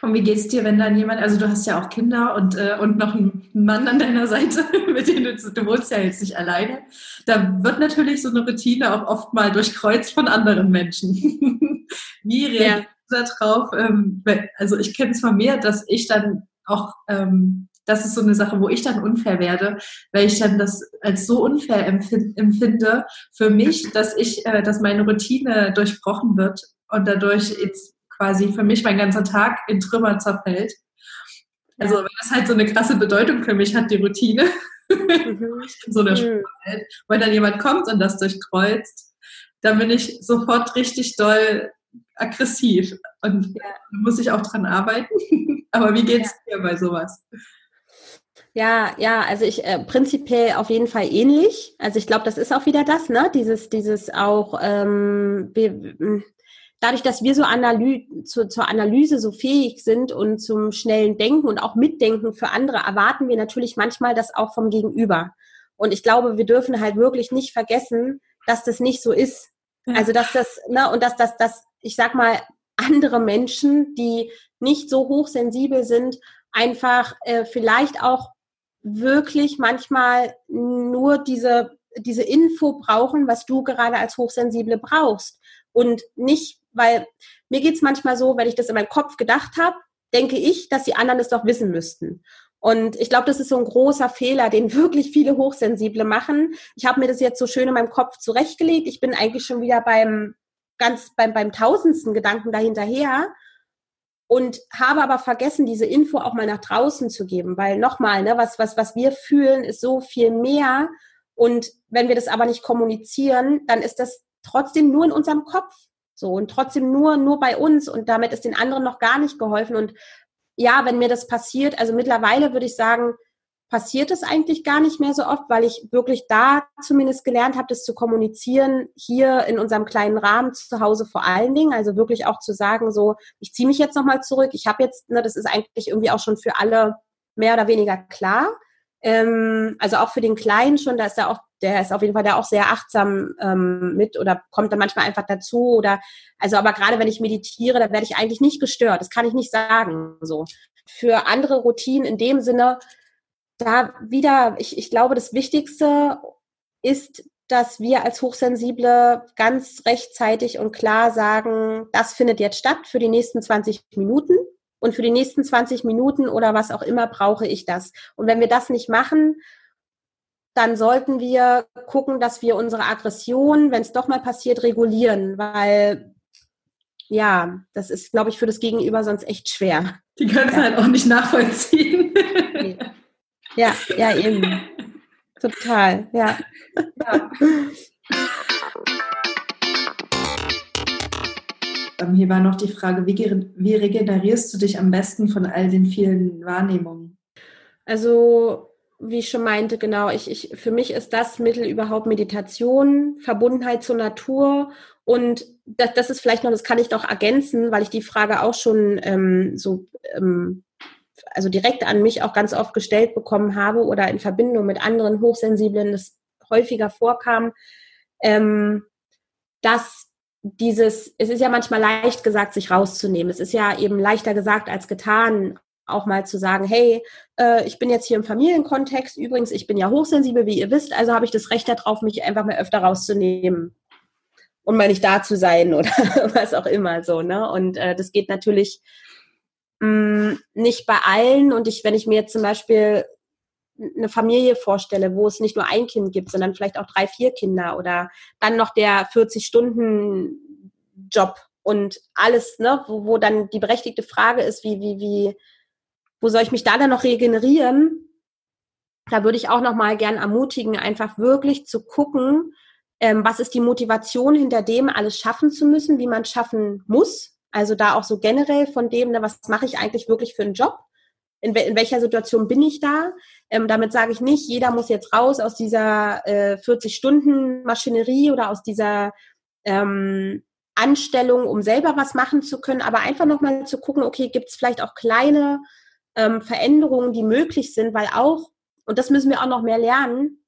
B: Und wie geht es dir, wenn dann jemand, also du hast ja auch Kinder und, äh, und noch einen Mann an deiner Seite, mit dem du, du wohnst ja jetzt nicht alleine. Da wird natürlich so eine Routine auch oft mal durchkreuzt von anderen Menschen. wie reagierst ja. du darauf? Ähm, also ich kenne es von mir, dass ich dann auch ähm, das ist so eine Sache, wo ich dann unfair werde, weil ich dann das als so unfair empfinde für mich, dass ich, äh, dass meine Routine durchbrochen wird und dadurch jetzt quasi für mich mein ganzer Tag in Trümmer zerfällt. Also wenn das halt so eine krasse Bedeutung für mich hat, die Routine, mhm. in so einer mhm. Spurwelt, wenn dann jemand kommt und das durchkreuzt, dann bin ich sofort richtig doll aggressiv und ja. muss ich auch dran arbeiten. Aber wie geht's ja. dir bei sowas?
C: Ja, ja, also ich äh, prinzipiell auf jeden Fall ähnlich. Also ich glaube, das ist auch wieder das, ne? Dieses, dieses auch, ähm, wir, dadurch, dass wir so Analy zu, zur Analyse so fähig sind und zum schnellen Denken und auch Mitdenken für andere, erwarten wir natürlich manchmal das auch vom Gegenüber. Und ich glaube, wir dürfen halt wirklich nicht vergessen, dass das nicht so ist. Also dass das, ne, und dass das, dass, ich sag mal, andere Menschen, die nicht so hochsensibel sind, einfach äh, vielleicht auch wirklich manchmal nur diese, diese Info brauchen, was du gerade als Hochsensible brauchst. Und nicht, weil mir geht's manchmal so, wenn ich das in meinem Kopf gedacht habe, denke ich, dass die anderen es doch wissen müssten. Und ich glaube, das ist so ein großer Fehler, den wirklich viele Hochsensible machen. Ich habe mir das jetzt so schön in meinem Kopf zurechtgelegt. Ich bin eigentlich schon wieder beim ganz beim, beim tausendsten Gedanken dahinterher und habe aber vergessen, diese Info auch mal nach draußen zu geben, weil nochmal, ne, was, was, was wir fühlen, ist so viel mehr. Und wenn wir das aber nicht kommunizieren, dann ist das trotzdem nur in unserem Kopf. So und trotzdem nur, nur bei uns und damit ist den anderen noch gar nicht geholfen. Und ja, wenn mir das passiert, also mittlerweile würde ich sagen, passiert es eigentlich gar nicht mehr so oft, weil ich wirklich da zumindest gelernt habe, das zu kommunizieren, hier in unserem kleinen Rahmen zu Hause vor allen Dingen. Also wirklich auch zu sagen, so, ich ziehe mich jetzt nochmal zurück. Ich habe jetzt, ne, das ist eigentlich irgendwie auch schon für alle mehr oder weniger klar. Ähm, also auch für den Kleinen schon, da ist er auch, der ist auf jeden Fall da auch sehr achtsam ähm, mit oder kommt dann manchmal einfach dazu oder, also aber gerade wenn ich meditiere, da werde ich eigentlich nicht gestört. Das kann ich nicht sagen, so. Für andere Routinen in dem Sinne, da wieder, ich, ich glaube, das Wichtigste ist, dass wir als Hochsensible ganz rechtzeitig und klar sagen, das findet jetzt statt für die nächsten 20 Minuten und für die nächsten 20 Minuten oder was auch immer brauche ich das. Und wenn wir das nicht machen, dann sollten wir gucken, dass wir unsere Aggression, wenn es doch mal passiert, regulieren, weil ja, das ist, glaube ich, für das Gegenüber sonst echt schwer.
B: Die können es ja. halt auch nicht nachvollziehen.
C: Nee. Ja, ja, eben. Total, ja. ja.
B: Ähm, hier war noch die Frage, wie, wie regenerierst du dich am besten von all den vielen Wahrnehmungen?
C: Also wie ich schon meinte, genau, ich, ich, für mich ist das Mittel überhaupt Meditation, Verbundenheit zur Natur und das, das ist vielleicht noch, das kann ich noch ergänzen, weil ich die Frage auch schon ähm, so, ähm, also direkt an mich auch ganz oft gestellt bekommen habe oder in Verbindung mit anderen Hochsensiblen das häufiger vorkam, ähm, dass dieses, es ist ja manchmal leicht gesagt, sich rauszunehmen. Es ist ja eben leichter gesagt als getan, auch mal zu sagen, hey, äh, ich bin jetzt hier im Familienkontext, übrigens, ich bin ja hochsensibel, wie ihr wisst, also habe ich das Recht darauf, mich einfach mal öfter rauszunehmen und mal nicht da zu sein oder was auch immer so, ne? Und äh, das geht natürlich mh, mm, nicht bei allen. Und ich, wenn ich mir jetzt zum Beispiel eine Familie vorstelle, wo es nicht nur ein Kind gibt, sondern vielleicht auch drei, vier Kinder oder dann noch der 40-Stunden-Job und alles, ne, wo, wo dann die berechtigte Frage ist, wie, wie, wie, wo soll ich mich da dann noch regenerieren? Da würde ich auch noch mal gern ermutigen, einfach wirklich zu gucken, ähm, was ist die Motivation hinter dem, alles schaffen zu müssen, wie man schaffen muss. Also da auch so generell von dem, ne, was mache ich eigentlich wirklich für einen Job? In, we in welcher Situation bin ich da? Ähm, damit sage ich nicht, jeder muss jetzt raus aus dieser äh, 40-Stunden-Maschinerie oder aus dieser ähm, Anstellung, um selber was machen zu können, aber einfach nochmal zu gucken, okay, gibt es vielleicht auch kleine ähm, Veränderungen, die möglich sind, weil auch, und das müssen wir auch noch mehr lernen,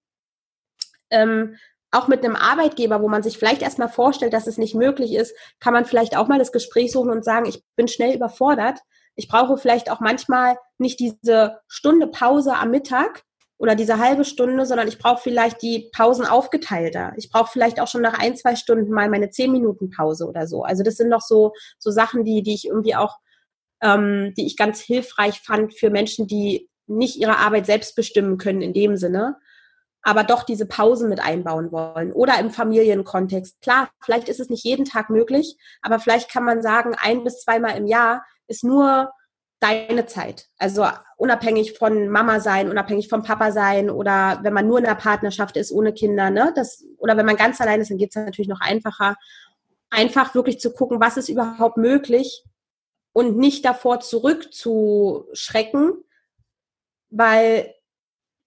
C: ähm, auch mit einem Arbeitgeber, wo man sich vielleicht erstmal vorstellt, dass es nicht möglich ist, kann man vielleicht auch mal das Gespräch suchen und sagen, ich bin schnell überfordert. Ich brauche vielleicht auch manchmal nicht diese Stunde Pause am Mittag oder diese halbe Stunde, sondern ich brauche vielleicht die Pausen aufgeteilter. Ich brauche vielleicht auch schon nach ein, zwei Stunden mal meine zehn Minuten Pause oder so. Also das sind noch so, so Sachen, die, die ich irgendwie auch, ähm, die ich ganz hilfreich fand für Menschen, die nicht ihre Arbeit selbst bestimmen können in dem Sinne aber doch diese Pausen mit einbauen wollen oder im Familienkontext. Klar, vielleicht ist es nicht jeden Tag möglich, aber vielleicht kann man sagen, ein bis zweimal im Jahr ist nur deine Zeit. Also unabhängig von Mama sein, unabhängig von Papa sein oder wenn man nur in einer Partnerschaft ist ohne Kinder, ne? Das, oder wenn man ganz allein ist, dann geht es natürlich noch einfacher. Einfach wirklich zu gucken, was ist überhaupt möglich und nicht davor zurückzuschrecken, weil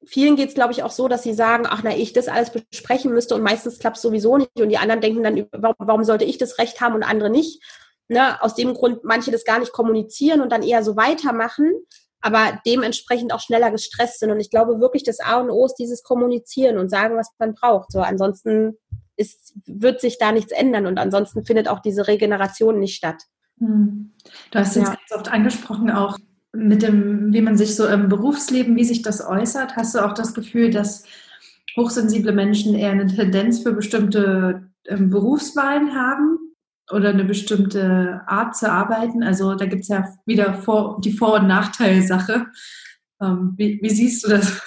C: vielen geht es, glaube ich, auch so, dass sie sagen, ach na, ich das alles besprechen müsste und meistens klappt es sowieso nicht und die anderen denken dann, warum, sollte ich das Recht haben und andere nicht? Ne? Aus dem Grund manche das gar nicht kommunizieren und dann eher so weitermachen, aber dementsprechend auch schneller gestresst sind. Und ich glaube wirklich, das A und O ist dieses Kommunizieren und sagen, was man braucht. So, ansonsten ist, wird sich da nichts ändern und ansonsten findet auch diese Regeneration nicht statt.
B: Hm. Du hast jetzt ja. ganz oft angesprochen, auch mit dem, wie man sich so im Berufsleben, wie sich das äußert, hast du auch das Gefühl, dass hochsensible Menschen eher eine Tendenz für bestimmte ähm, Berufswahlen haben oder eine bestimmte Art zu arbeiten? Also da gibt es ja wieder vor, die Vor- und Nachteilsache. Ähm, wie, wie siehst du das?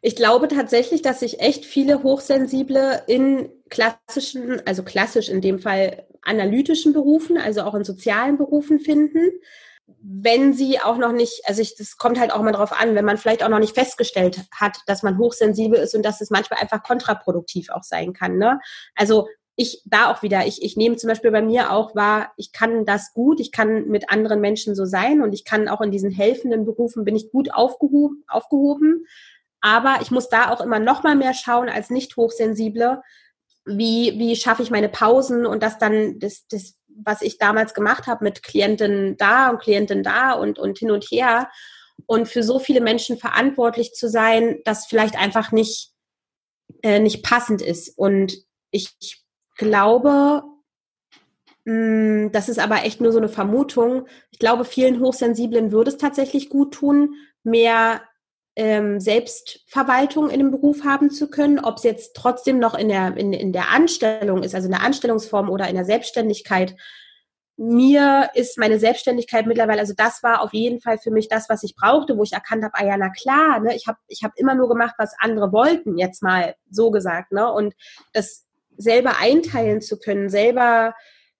C: Ich glaube tatsächlich, dass sich echt viele Hochsensible in klassischen, also klassisch in dem Fall analytischen Berufen, also auch in sozialen Berufen finden wenn sie auch noch nicht, also ich, das kommt halt auch immer darauf an, wenn man vielleicht auch noch nicht festgestellt hat, dass man hochsensibel ist und dass es manchmal einfach kontraproduktiv auch sein kann. Ne? Also ich da auch wieder, ich, ich nehme zum Beispiel bei mir auch wahr, ich kann das gut, ich kann mit anderen Menschen so sein und ich kann auch in diesen helfenden Berufen bin ich gut aufgehoben, aufgehoben. Aber ich muss da auch immer noch mal mehr schauen als nicht hochsensible, wie, wie schaffe ich meine Pausen und das dann, das, das was ich damals gemacht habe mit Klienten da und Klienten da und, und hin und her. Und für so viele Menschen verantwortlich zu sein, das vielleicht einfach nicht, äh, nicht passend ist. Und ich glaube, mh, hm, das ist aber echt nur so eine Vermutung. Ich glaube, vielen Hochsensiblen würde es tatsächlich gut tun, mehr ähm, Selbstverwaltung in dem Beruf haben zu können, ob es jetzt trotzdem noch in der, in, in der Anstellung ist, also in der Anstellungsform oder in der Selbstständigkeit. Mir ist meine Selbstständigkeit mittlerweile, also das war auf jeden Fall für mich das, was ich brauchte, wo ich erkannt habe, ah ja, na klar, ne, ich habe ich hab immer nur gemacht, was andere wollten, jetzt mal so gesagt, ne? Und das selber einteilen zu können, selber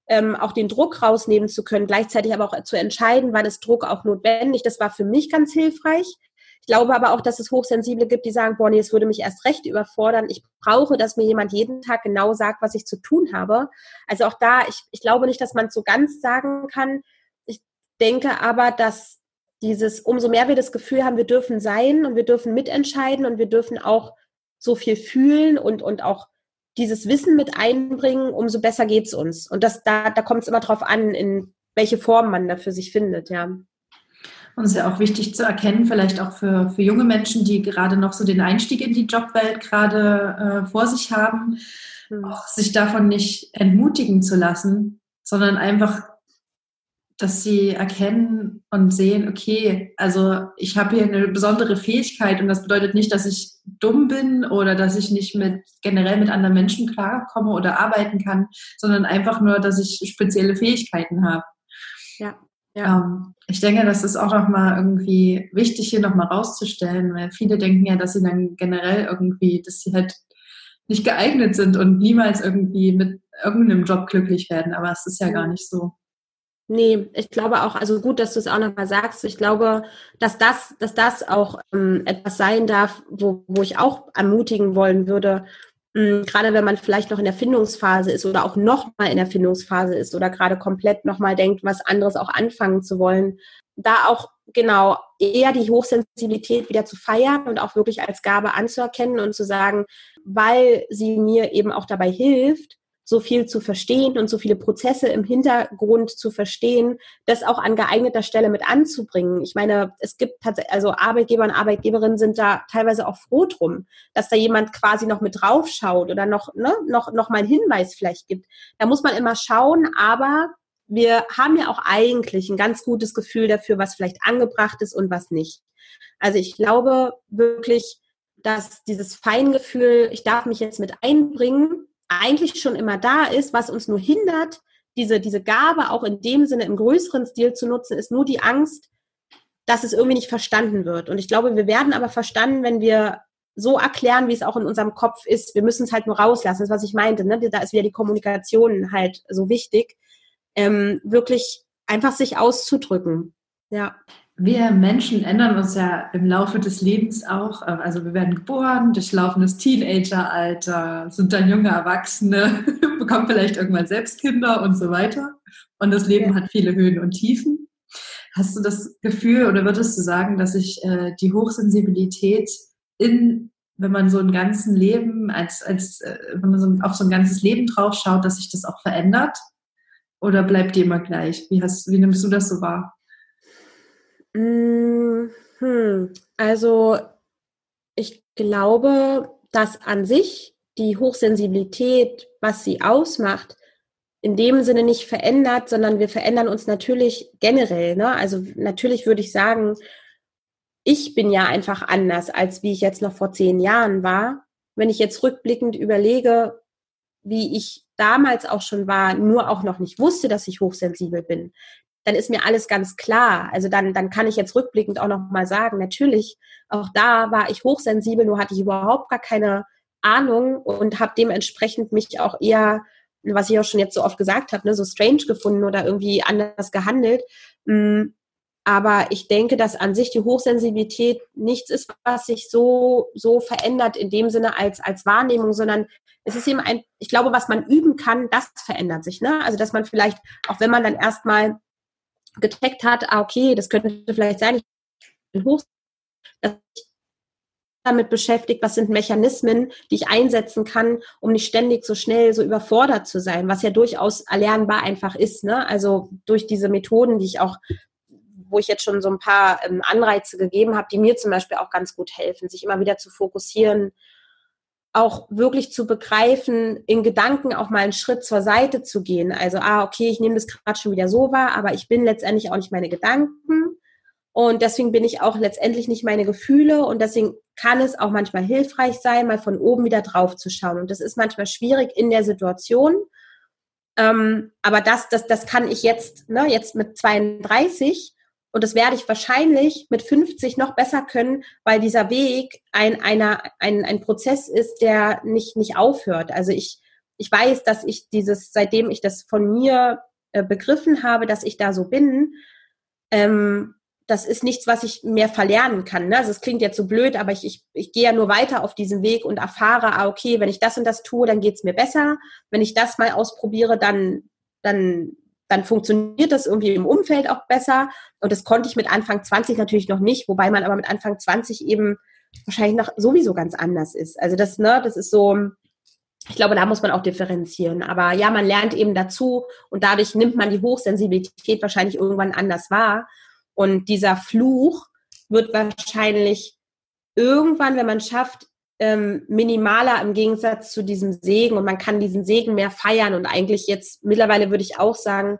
C: ähm, auch den Druck rausnehmen zu können, gleichzeitig aber auch zu entscheiden, wann ist Druck auch notwendig, das war für mich ganz hilfreich. Ich glaube aber auch, dass es Hochsensible gibt, die sagen, boah, nee, es würde mich erst recht überfordern. Ich brauche, dass mir jemand jeden Tag genau sagt, was ich zu tun habe. Also auch da, ich, ich glaube nicht, dass man es so ganz sagen kann. Ich denke aber, dass dieses, umso mehr wir das Gefühl haben, wir dürfen sein und wir dürfen mitentscheiden und wir dürfen auch so viel fühlen und, und auch dieses Wissen mit einbringen, umso besser geht es uns. Und das, da, da kommt es immer drauf an, in welche Form man dafür sich findet, ja.
B: Und es ist ja auch wichtig zu erkennen, vielleicht auch für, für junge Menschen, die gerade noch so den Einstieg in die Jobwelt gerade äh, vor sich haben, mhm. auch sich davon nicht entmutigen zu lassen, sondern einfach, dass sie erkennen und sehen, okay, also ich habe hier eine besondere Fähigkeit und das bedeutet nicht, dass ich dumm bin oder dass ich nicht mit generell mit anderen Menschen klarkomme oder arbeiten kann, sondern einfach nur, dass ich spezielle Fähigkeiten habe. Ja. Ja. Ähm, ich denke, das ist auch nochmal irgendwie wichtig, hier nochmal rauszustellen, weil viele denken ja, dass sie dann generell irgendwie, dass sie halt nicht geeignet sind und niemals irgendwie mit irgendeinem Job glücklich werden. Aber es ist ja gar nicht so.
C: Nee, ich glaube auch, also gut, dass du es auch nochmal sagst. Ich glaube, dass das, dass das auch ähm, etwas sein darf, wo, wo ich auch ermutigen wollen würde, gerade wenn man vielleicht noch in der Findungsphase ist oder auch noch mal in der Findungsphase ist oder gerade komplett noch mal denkt, was anderes auch anfangen zu wollen, da auch genau eher die Hochsensibilität wieder zu feiern und auch wirklich als Gabe anzuerkennen und zu sagen, weil sie mir eben auch dabei hilft, so viel zu verstehen und so viele Prozesse im Hintergrund zu verstehen, das auch an geeigneter Stelle mit anzubringen. Ich meine, es gibt tatsächlich, also Arbeitgeber und Arbeitgeberinnen sind da teilweise auch froh drum, dass da jemand quasi noch mit draufschaut oder noch, ne, noch, noch mal einen Hinweis vielleicht gibt. Da muss man immer schauen, aber wir haben ja auch eigentlich ein ganz gutes Gefühl dafür, was vielleicht angebracht ist und was nicht. Also ich glaube wirklich, dass dieses Feingefühl, ich darf mich jetzt mit einbringen, eigentlich schon immer da ist, was uns nur hindert, diese, diese Gabe auch in dem Sinne im größeren Stil zu nutzen, ist nur die Angst, dass es irgendwie nicht verstanden wird. Und ich glaube, wir werden aber verstanden, wenn wir so erklären, wie es auch in unserem Kopf ist. Wir müssen es halt nur rauslassen. Das ist, was ich meinte. Ne? Da ist wieder die Kommunikation halt so wichtig. Ähm, wirklich einfach sich auszudrücken. Ja
B: wir Menschen ändern uns ja im Laufe des Lebens auch. Äh, also wir werden geboren, durchlaufen das Teenageralter, sind dann junge Erwachsene, bekommen vielleicht irgendwann selbst Kinder und so weiter. Und das Leben ja. hat viele Höhen und Tiefen. Hast du das Gefühl oder würdest du sagen, dass sich äh, die Hochsensibilität in, wenn man so ein ganzes Leben, als, als äh, wenn man so auf so ein ganzes Leben drauf schaut, dass sich das auch verändert? Oder bleibt die immer gleich? Wie, hast, wie nimmst du das so wahr?
C: Hm, also ich glaube, dass an sich die Hochsensibilität, was sie ausmacht, in dem Sinne nicht verändert, sondern wir verändern uns natürlich generell. Ne? Also natürlich würde ich sagen, ich bin ja einfach anders, als wie ich jetzt noch vor zehn Jahren war. Wenn ich jetzt rückblickend überlege, wie ich damals auch schon war, nur auch noch nicht wusste, dass ich hochsensibel bin, dann ist mir alles ganz klar. Also dann, dann kann ich jetzt rückblickend auch noch mal sagen, natürlich, auch da war ich hochsensibel, nur hatte ich überhaupt gar keine Ahnung und habe dementsprechend mich auch eher, was ich auch schon jetzt so oft gesagt habe, ne, so strange gefunden oder irgendwie anders gehandelt. Mm, aber ich denke, dass an sich die Hochsensibilität nichts ist, was sich so, so verändert in dem Sinne als, als Wahrnehmung, sondern es ist eben ein, ich glaube, was man üben kann, das verändert sich. Ne? Also, dass man vielleicht, auch wenn man dann erstmal gecheckt hat, ah, okay, das könnte vielleicht sein, ich bin hoch, dass ich damit beschäftigt, was sind Mechanismen, die ich einsetzen kann, um nicht ständig so schnell so überfordert zu sein, was ja durchaus erlernbar einfach ist. Ne? Also durch diese Methoden, die ich auch, wo ich jetzt schon so ein paar ähm, Anreize gegeben habe, die mir zum Beispiel auch ganz gut helfen, sich immer wieder zu fokussieren, auch wirklich zu begreifen, in Gedanken auch mal einen Schritt zur Seite zu gehen. Also, ah, okay, ich nehme das gerade schon wieder so wahr, aber ich bin letztendlich auch nicht meine Gedanken. Und deswegen bin ich auch letztendlich nicht meine Gefühle. Und deswegen kann es auch manchmal hilfreich sein, mal von oben wieder drauf zu schauen. Und das ist manchmal schwierig in der Situation. Ähm, aber das, das, das kann ich jetzt, ne, jetzt mit 32 und das werde ich wahrscheinlich mit 50 noch besser können, weil dieser Weg ein, einer, ein, ein Prozess ist, der nicht, nicht aufhört. Also ich, ich weiß, dass ich dieses, seitdem ich das von mir äh, begriffen habe, dass ich da so bin, ähm, das ist nichts, was ich mehr verlernen kann. Ne? Also es klingt jetzt so blöd, aber ich, ich, ich gehe ja nur weiter auf diesem Weg und erfahre, ah, okay, wenn ich das und das tue, dann geht's mir besser. Wenn ich das mal ausprobiere, dann, dann dann funktioniert das irgendwie im Umfeld auch besser. Und das konnte ich mit Anfang 20 natürlich noch nicht, wobei man aber mit Anfang 20 eben wahrscheinlich noch sowieso ganz anders ist. Also das, ne, das ist so, ich glaube, da muss man auch differenzieren. Aber ja, man lernt eben dazu und dadurch nimmt man die Hochsensibilität wahrscheinlich irgendwann anders wahr. Und dieser Fluch wird wahrscheinlich irgendwann, wenn man schafft, ähm, minimaler im Gegensatz zu diesem Segen und man kann diesen Segen mehr feiern und eigentlich jetzt mittlerweile würde ich auch sagen,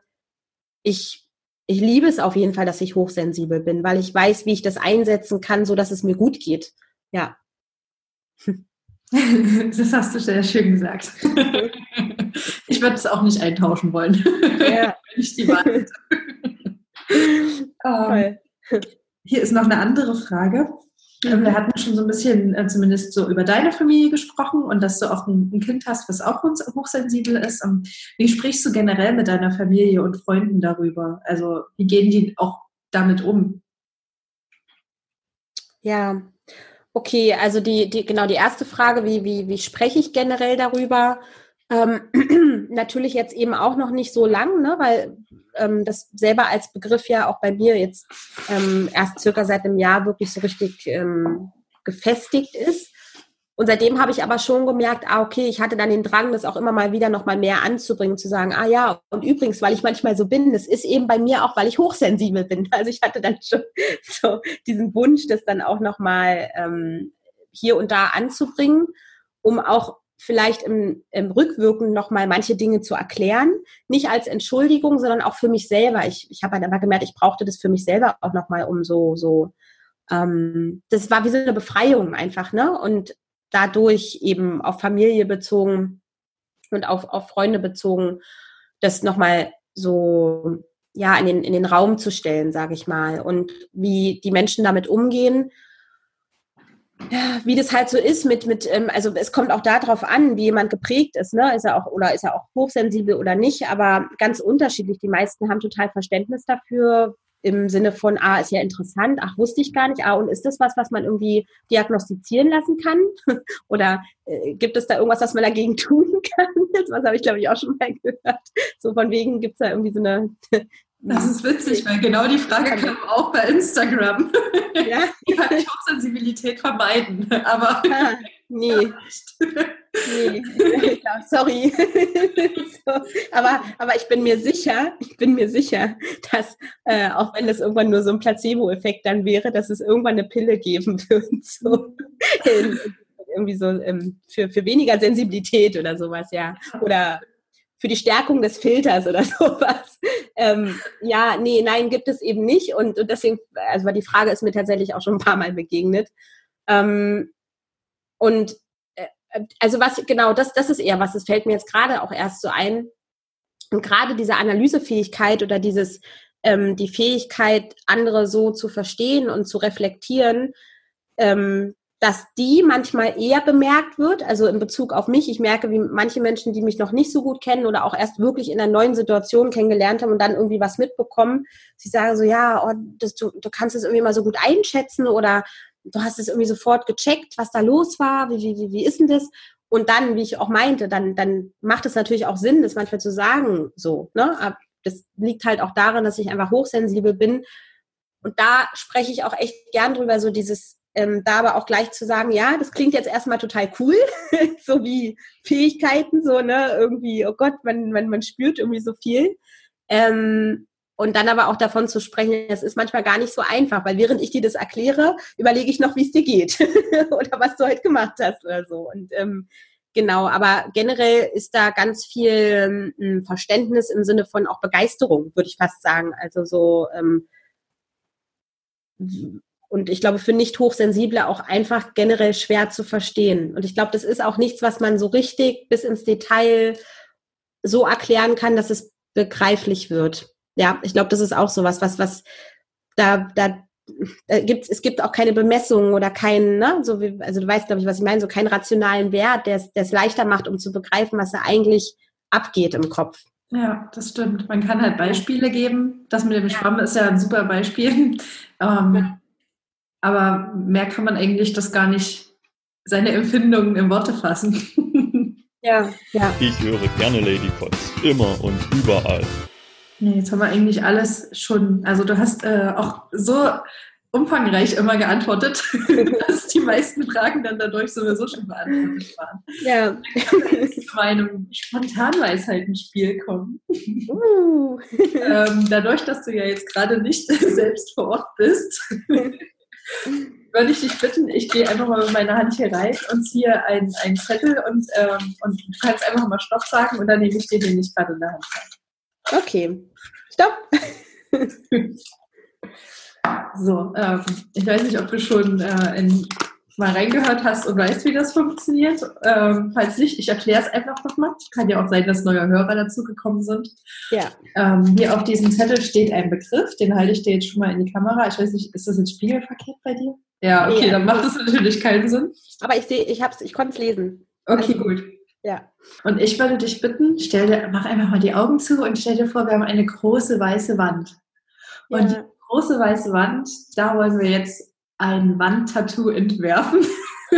C: ich, ich liebe es auf jeden Fall, dass ich hochsensibel bin, weil ich weiß, wie ich das einsetzen kann, so dass es mir gut geht. Ja.
B: Das hast du sehr schön gesagt. Ich würde es auch nicht eintauschen wollen. Ja. Wenn ich die Wahl ähm, Hier ist noch eine andere Frage. Ähm, wir hatten schon so ein bisschen äh, zumindest so über deine Familie gesprochen und dass du auch ein, ein Kind hast, was auch hochsensibel ist. Ähm, wie sprichst du generell mit deiner Familie und Freunden darüber? Also wie gehen die auch damit um?
C: Ja, okay, also die, die genau die erste Frage, wie, wie, wie spreche ich generell darüber? Ähm, natürlich jetzt eben auch noch nicht so lang, ne, weil ähm, das selber als Begriff ja auch bei mir jetzt ähm, erst circa seit einem Jahr wirklich so richtig ähm, gefestigt ist. Und seitdem habe ich aber schon gemerkt, ah, okay, ich hatte dann den Drang, das auch immer mal wieder noch mal mehr anzubringen, zu sagen, ah ja, und übrigens, weil ich manchmal so bin, das ist eben bei mir auch, weil ich hochsensibel bin. Also ich hatte dann schon so diesen Wunsch, das dann auch noch mal ähm, hier und da anzubringen, um auch vielleicht im, im Rückwirken nochmal manche Dinge zu erklären. Nicht als Entschuldigung, sondern auch für mich selber. Ich, ich habe halt immer gemerkt, ich brauchte das für mich selber auch nochmal, um so, so, ähm, das war wie so eine Befreiung einfach, ne? Und dadurch eben auf Familie bezogen und auf, auf Freunde bezogen, das nochmal so, ja, in den, in den Raum zu stellen, sage ich mal. Und wie die Menschen damit umgehen, ja, wie das halt so ist mit, mit ähm, also es kommt auch darauf an, wie jemand geprägt ist, ne? Ist er auch oder ist er auch hochsensibel oder nicht, aber ganz unterschiedlich. Die meisten haben total Verständnis dafür im Sinne von, ah, ist ja interessant, ach, wusste ich gar nicht, ah, und ist das was, was man irgendwie diagnostizieren lassen kann? oder äh, gibt es da irgendwas, was man dagegen tun kann? Das habe ich, glaube ich, auch schon mal gehört. So von wegen gibt es da irgendwie so eine
B: das ist witzig, weil genau die Frage kam auch bei Instagram. Ja? Wie kann ich Hochsensibilität vermeiden? Aber
C: ah, nee. nee. Ja, sorry. so. aber, aber ich bin mir sicher, ich bin mir sicher, dass äh, auch wenn das irgendwann nur so ein Placebo-Effekt dann wäre, dass es irgendwann eine Pille geben wird. So. irgendwie so ähm, für, für weniger Sensibilität oder sowas, ja. Oder für die Stärkung des Filters oder sowas. Ähm, ja, nee, nein, gibt es eben nicht. Und, und deswegen, also die Frage ist mir tatsächlich auch schon ein paar Mal begegnet. Ähm, und äh, also was, genau, das, das ist eher was, das fällt mir jetzt gerade auch erst so ein. Und gerade diese Analysefähigkeit oder dieses, ähm, die Fähigkeit, andere so zu verstehen und zu reflektieren, ähm, dass die manchmal eher bemerkt wird, also in Bezug auf mich. Ich merke, wie manche Menschen, die mich noch nicht so gut kennen oder auch erst wirklich in einer neuen Situation kennengelernt haben und dann irgendwie was mitbekommen, sie sagen so, ja, oh, das, du, du kannst es irgendwie mal so gut einschätzen oder du hast es irgendwie sofort gecheckt, was da los war, wie, wie, wie ist denn das? Und dann, wie ich auch meinte, dann, dann macht es natürlich auch Sinn, das manchmal zu sagen, so, ne? Aber das liegt halt auch daran, dass ich einfach hochsensibel bin. Und da spreche ich auch echt gern drüber, so dieses, ähm, da aber auch gleich zu sagen, ja, das klingt jetzt erstmal total cool, so wie Fähigkeiten, so, ne, irgendwie, oh Gott, man, man, man spürt irgendwie so viel. Ähm, und dann aber auch davon zu sprechen, das ist manchmal gar nicht so einfach, weil während ich dir das erkläre, überlege ich noch, wie es dir geht oder was du heute gemacht hast oder so. Und ähm, genau, aber generell ist da ganz viel ähm, Verständnis im Sinne von auch Begeisterung, würde ich fast sagen. Also so ähm, und ich glaube, für nicht hochsensible auch einfach generell schwer zu verstehen. Und ich glaube, das ist auch nichts, was man so richtig bis ins Detail so erklären kann, dass es begreiflich wird. Ja, ich glaube, das ist auch so was, was, was da, da, da gibt es gibt auch keine Bemessungen oder keinen, ne, so wie, also du weißt, glaube ich, was ich meine, so keinen rationalen Wert, der es leichter macht, um zu begreifen, was da eigentlich abgeht im Kopf.
B: Ja, das stimmt. Man kann halt Beispiele geben. Das mit dem Schwamm ist ja ein super Beispiel. Ähm, aber mehr kann man eigentlich das gar nicht, seine Empfindungen in Worte fassen.
C: ja, ja.
A: Ich höre gerne Lady Potts, immer und überall.
B: Nee, jetzt haben wir eigentlich alles schon. Also du hast äh, auch so umfangreich immer geantwortet, dass die meisten Fragen dann dadurch sowieso schon beantwortet waren. Ja. zu meinem Spontanweisheitenspiel kommen. Uh. ähm, dadurch, dass du ja jetzt gerade nicht selbst vor Ort bist, würde ich dich bitten, ich gehe einfach mal mit meiner Hand hier rein und ziehe einen, einen Zettel und, ähm, und du kannst einfach mal Stopp sagen und dann nehme ich dir den nicht gerade in der Hand.
C: Okay. Stopp.
B: so, ähm, ich weiß nicht, ob du schon äh, in, mal reingehört hast und weißt, wie das funktioniert. Ähm, falls nicht, ich erkläre es einfach nochmal. Kann ja auch sein, dass neue Hörer dazugekommen sind. Ja. Ähm, hier auf diesem Zettel steht ein Begriff, den halte ich dir jetzt schon mal in die Kamera. Ich weiß nicht, ist das jetzt spiegelverkehrt bei dir? Ja, okay, nee, dann macht das natürlich keinen Sinn.
C: Aber ich sehe, ich hab's, ich konnte es lesen.
B: Okay, also, gut. Ja. Und ich würde dich bitten, stell dir, mach einfach mal die Augen zu und stell dir vor, wir haben eine große weiße Wand. Und ja. die große weiße Wand, da wollen wir jetzt ein Wandtattoo entwerfen.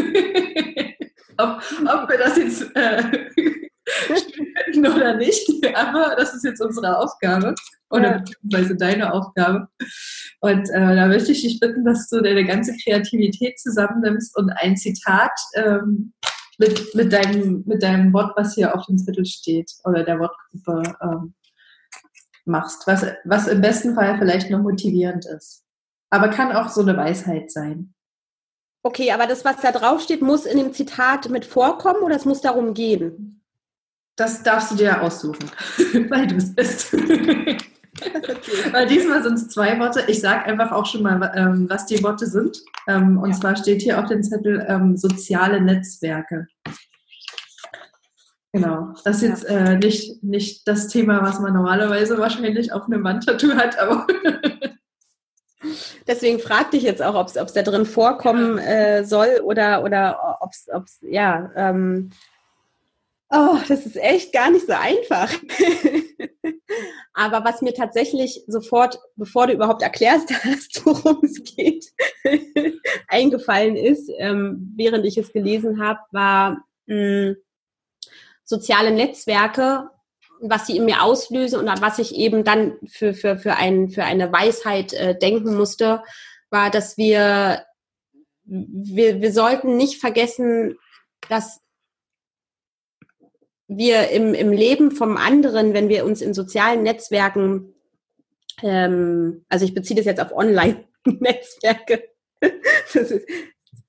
B: ob, ob, wir das jetzt äh, finden oder nicht, aber das ist jetzt unsere Aufgabe oder ja. beziehungsweise deine Aufgabe. Und äh, da möchte ich dich bitten, dass du deine ganze Kreativität zusammennimmst und ein Zitat ähm, mit, mit, deinem, mit deinem Wort, was hier auf dem Zettel steht, oder der Wortgruppe ähm, machst, was, was im besten Fall vielleicht noch motivierend ist. Aber kann auch so eine Weisheit sein.
C: Okay, aber das, was da drauf steht, muss in dem Zitat mit vorkommen oder es muss darum gehen?
B: Das darfst du dir aussuchen, weil du es bist. Weil diesmal sind es zwei Worte. Ich sage einfach auch schon mal, ähm, was die Worte sind. Ähm, und ja. zwar steht hier auf dem Zettel ähm, soziale Netzwerke. Genau. Das ist jetzt äh, nicht, nicht das Thema, was man normalerweise wahrscheinlich auf einem Wandtattoo hat, aber.
C: Deswegen fragte ich jetzt auch, ob es da drin vorkommen äh, soll oder, oder ob es, ja, ähm, Oh, das ist echt gar nicht so einfach. Aber was mir tatsächlich sofort, bevor du überhaupt erklärst hast, worum es geht, eingefallen ist, ähm, während ich es gelesen habe, war mh, hm, soziale Netzwerke, was sie in mir auslösen und was ich eben dann für, für, für, ein, für eine Weisheit äh, denken musste, war, dass wir, wir, wir sollten nicht vergessen, dass wir im, im Leben vom anderen, wenn wir uns in sozialen Netzwerken, ähm, also ich beziehe das jetzt auf Online-Netzwerke,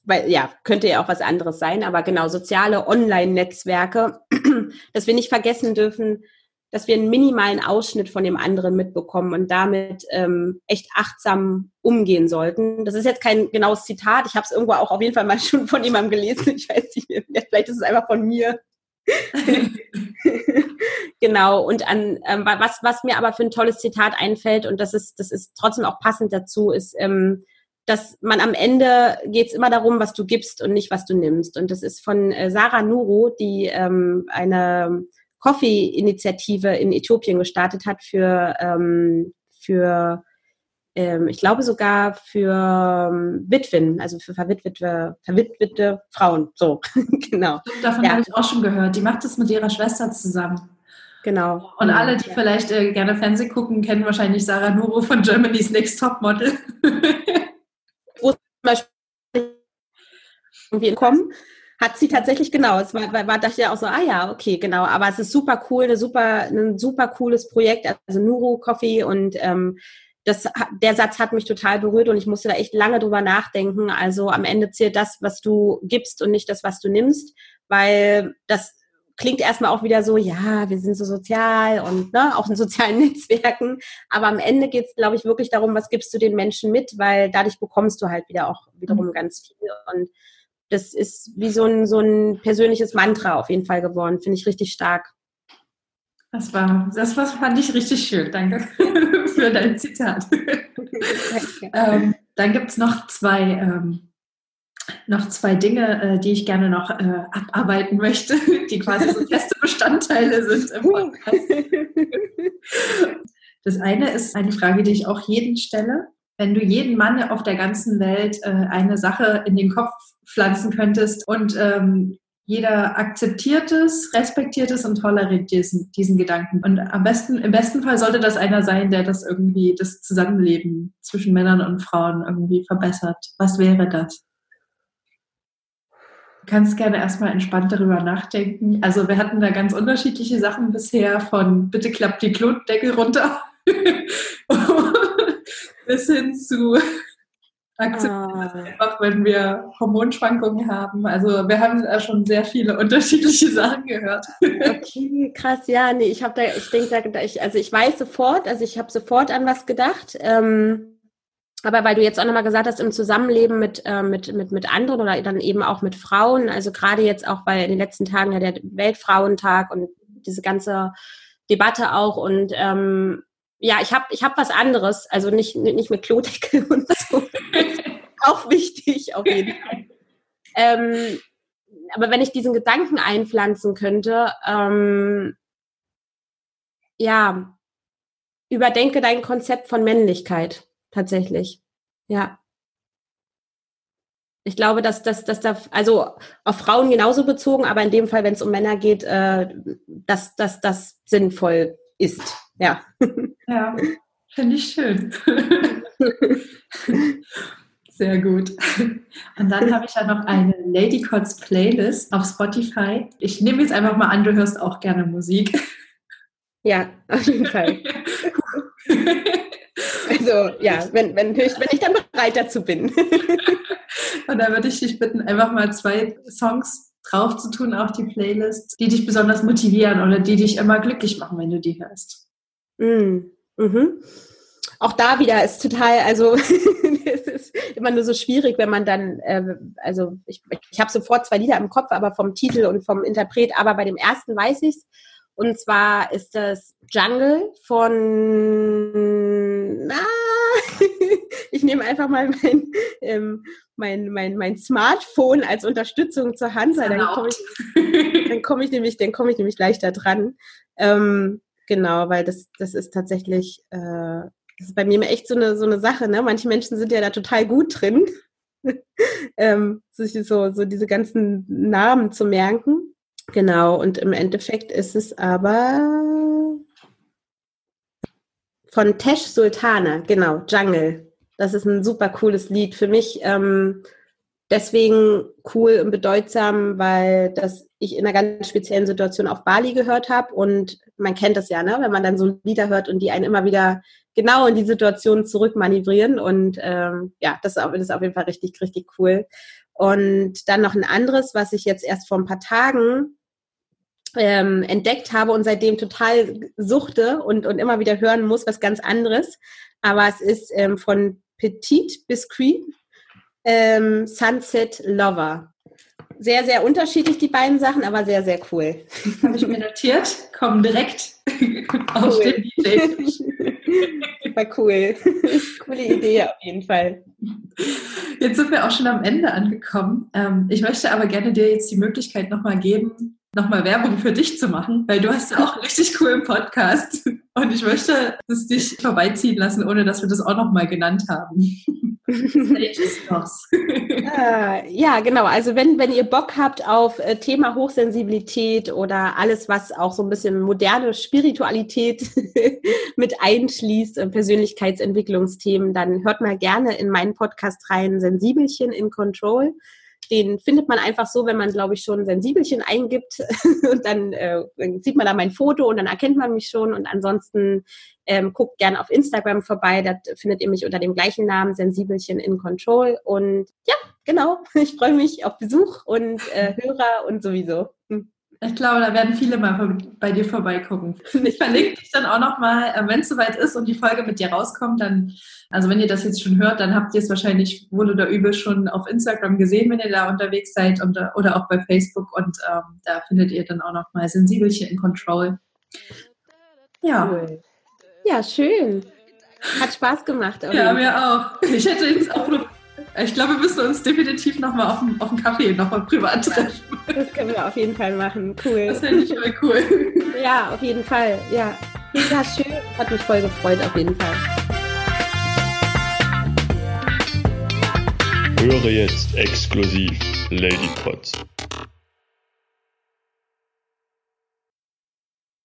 C: weil ja, könnte ja auch was anderes sein, aber genau, soziale Online-Netzwerke, dass wir nicht vergessen dürfen, dass wir einen minimalen Ausschnitt von dem anderen mitbekommen und damit ähm, echt achtsam umgehen sollten. Das ist jetzt kein genaues Zitat, ich habe es irgendwo auch auf jeden Fall mal schon von jemandem gelesen, ich weiß nicht, vielleicht ist es einfach von mir. genau, und an ähm, was, was mir aber für ein tolles Zitat einfällt, und das ist, das ist trotzdem auch passend dazu, ist, ähm, dass man am Ende geht es immer darum, was du gibst und nicht, was du nimmst. Und das ist von äh, Sarah Nuru, die ähm, eine Coffee-Initiative in Äthiopien gestartet hat für, ähm, für ähm, ich glaube sogar für ähm, Witwen, also für verwitwete, verwitwete Frauen. So, genau.
B: Davon ja. habe ich auch schon gehört. Die macht es mit ihrer Schwester zusammen. Genau. Und alle, die ja. vielleicht äh, gerne Fernsehen gucken, kennen wahrscheinlich Sarah Nuro von Germany's Next Top Model.
C: Wo zum Beispiel irgendwie kommen hat sie tatsächlich genau. Es war, war, dachte ich auch so, ah ja, okay, genau. Aber es ist super cool, eine super, ein super cooles Projekt, also Nuru Coffee und ähm, das, der Satz hat mich total berührt und ich musste da echt lange drüber nachdenken. Also am Ende zählt das, was du gibst und nicht das, was du nimmst, weil das klingt erstmal auch wieder so, ja, wir sind so sozial und ne, auch in sozialen Netzwerken. Aber am Ende geht es, glaube ich, wirklich darum, was gibst du den Menschen mit, weil dadurch bekommst du halt wieder auch wiederum mhm. ganz viel. Und das ist wie so ein, so ein persönliches Mantra auf jeden Fall geworden. Finde ich richtig stark.
B: Das war, das war, fand ich richtig schön. Danke für dein Zitat. ähm, dann gibt es noch zwei, ähm, noch zwei Dinge, äh, die ich gerne noch äh, abarbeiten möchte, die quasi so feste Bestandteile sind im Podcast. Das eine ist eine Frage, die ich auch jeden stelle. Wenn du jeden Mann auf der ganzen Welt äh, eine Sache in den Kopf pflanzen könntest und ähm, jeder akzeptiert es, respektiert es und toleriert diesen, diesen Gedanken. Und am besten, im besten Fall sollte das einer sein, der das irgendwie, das Zusammenleben zwischen Männern und Frauen irgendwie verbessert. Was wäre das? Du kannst gerne erstmal entspannt darüber nachdenken. Also wir hatten da ganz unterschiedliche Sachen bisher, von bitte klappt die Klotdecke runter bis hin zu akzeptieren ah. einfach, wenn wir Hormonschwankungen haben. Also wir haben da schon sehr viele unterschiedliche Sachen gehört.
C: Okay, krass, ja, nee, ich habe da, ich denke, da, ich, also ich weiß sofort, also ich habe sofort an was gedacht. Ähm, aber weil du jetzt auch nochmal gesagt hast, im Zusammenleben mit, äh, mit, mit, mit anderen oder dann eben auch mit Frauen, also gerade jetzt auch bei in den letzten Tagen ja der Weltfrauentag und diese ganze Debatte auch und ähm, ja, ich habe ich hab was anderes, also nicht, nicht mit Klodeckel und so. auch wichtig, auf jeden Fall. Ähm, aber wenn ich diesen Gedanken einpflanzen könnte, ähm, ja, überdenke dein Konzept von Männlichkeit tatsächlich. Ja. Ich glaube, dass, dass, dass da, also auf Frauen genauso bezogen, aber in dem Fall, wenn es um Männer geht, äh, dass, dass das sinnvoll ist. Ja.
B: Ja, finde ich schön. Sehr gut. Und dann habe ich ja noch eine Lady Cots Playlist auf Spotify. Ich nehme jetzt einfach mal an, du hörst auch gerne Musik.
C: Ja, auf jeden Fall. Also ja, wenn, wenn, ich, wenn ich dann bereit dazu bin.
B: Und da würde ich dich bitten, einfach mal zwei Songs drauf zu tun auf die Playlist, die dich besonders motivieren oder die dich immer glücklich machen, wenn du die hörst.
C: Mm, mhm. Auch da wieder ist total, also es ist immer nur so schwierig, wenn man dann, äh, also ich, ich habe sofort zwei Lieder im Kopf, aber vom Titel und vom Interpret, aber bei dem ersten weiß ich es. Und zwar ist das Jungle von, na, ich nehme einfach mal mein, ähm, mein, mein, mein Smartphone als Unterstützung zur Hand, weil dann komme ich, dann komme ich nämlich, dann komme ich nämlich leichter dran. Ähm, genau, weil das, das ist tatsächlich, äh, das ist bei mir echt so eine, so eine Sache, ne? Manche Menschen sind ja da total gut drin, ähm, sich so, so diese ganzen Namen zu merken. Genau, und im Endeffekt ist es aber von Tesh Sultana, genau, Jungle. Das ist ein super cooles Lied. Für mich ähm, deswegen cool und bedeutsam, weil das ich in einer ganz speziellen Situation auf Bali gehört habe und man kennt das ja, ne? wenn man dann so Lieder hört und die einen immer wieder genau in die Situation zurückmanövrieren und ähm, ja, das ist, auf jeden Fall richtig, richtig cool. Und dann noch ein anderes, was ich jetzt erst vor ein paar Tagen ähm, entdeckt habe und seitdem total suchte und, und immer wieder hören muss, was ganz anderes. Aber es ist ähm, von Petit Biscuit ähm, Sunset Lover. Sehr, sehr unterschiedlich, die beiden Sachen, aber sehr, sehr cool.
B: Habe ich mir notiert, kommen direkt auf den DJ.
C: Super cool. Coole Idee auf jeden Fall.
B: Jetzt sind wir auch schon am Ende angekommen. Ähm, ich möchte aber gerne dir jetzt die Möglichkeit nochmal geben, nochmal Werbung für dich zu machen, weil du hast ja auch einen richtig coolen Podcast und ich möchte es dich vorbeiziehen lassen, ohne dass wir das auch nochmal genannt haben.
C: ah, ja, genau. Also wenn, wenn ihr Bock habt auf äh, Thema Hochsensibilität oder alles, was auch so ein bisschen moderne Spiritualität mit einschließt, äh, Persönlichkeitsentwicklungsthemen, dann hört mal gerne in meinen Podcast rein, Sensibelchen in Control den findet man einfach so, wenn man, glaube ich, schon Sensibelchen eingibt. Und dann, äh, sieht man da mein Foto und dann erkennt man mich schon. Und ansonsten ähm, guckt gerne auf Instagram vorbei, da findet ihr mich unter dem gleichen Namen, Sensibelchen in Control. Und ja, genau, ich freue mich auf Besuch und äh, Hörer und sowieso. Hm.
B: Ich glaube, da werden viele mal bei dir vorbeigucken. Ich verlinke dich dann auch nochmal, äh, wenn es soweit ist und die Folge mit dir rauskommt, dann, also wenn ihr das jetzt schon hört, dann habt ihr es wahrscheinlich wohl oder übel schon auf Instagram gesehen, wenn ihr da unterwegs seid und, oder auch bei Facebook und ähm, da findet ihr dann auch nochmal Sensibelchen in Control.
C: Ja. Cool. Ja, schön. Hat Spaß gemacht.
B: Ja, mir auch. Ich hätte jetzt auch noch ich glaube, wir müssen uns definitiv nochmal auf, auf einen Kaffee nochmal privat treffen.
C: Das können wir auf jeden Fall machen. Cool.
B: Das finde ich voll cool.
C: Ja, auf jeden Fall. Ja. Ja, schön. Hat mich voll gefreut, auf jeden Fall.
A: Höre jetzt exklusiv Lady Pots.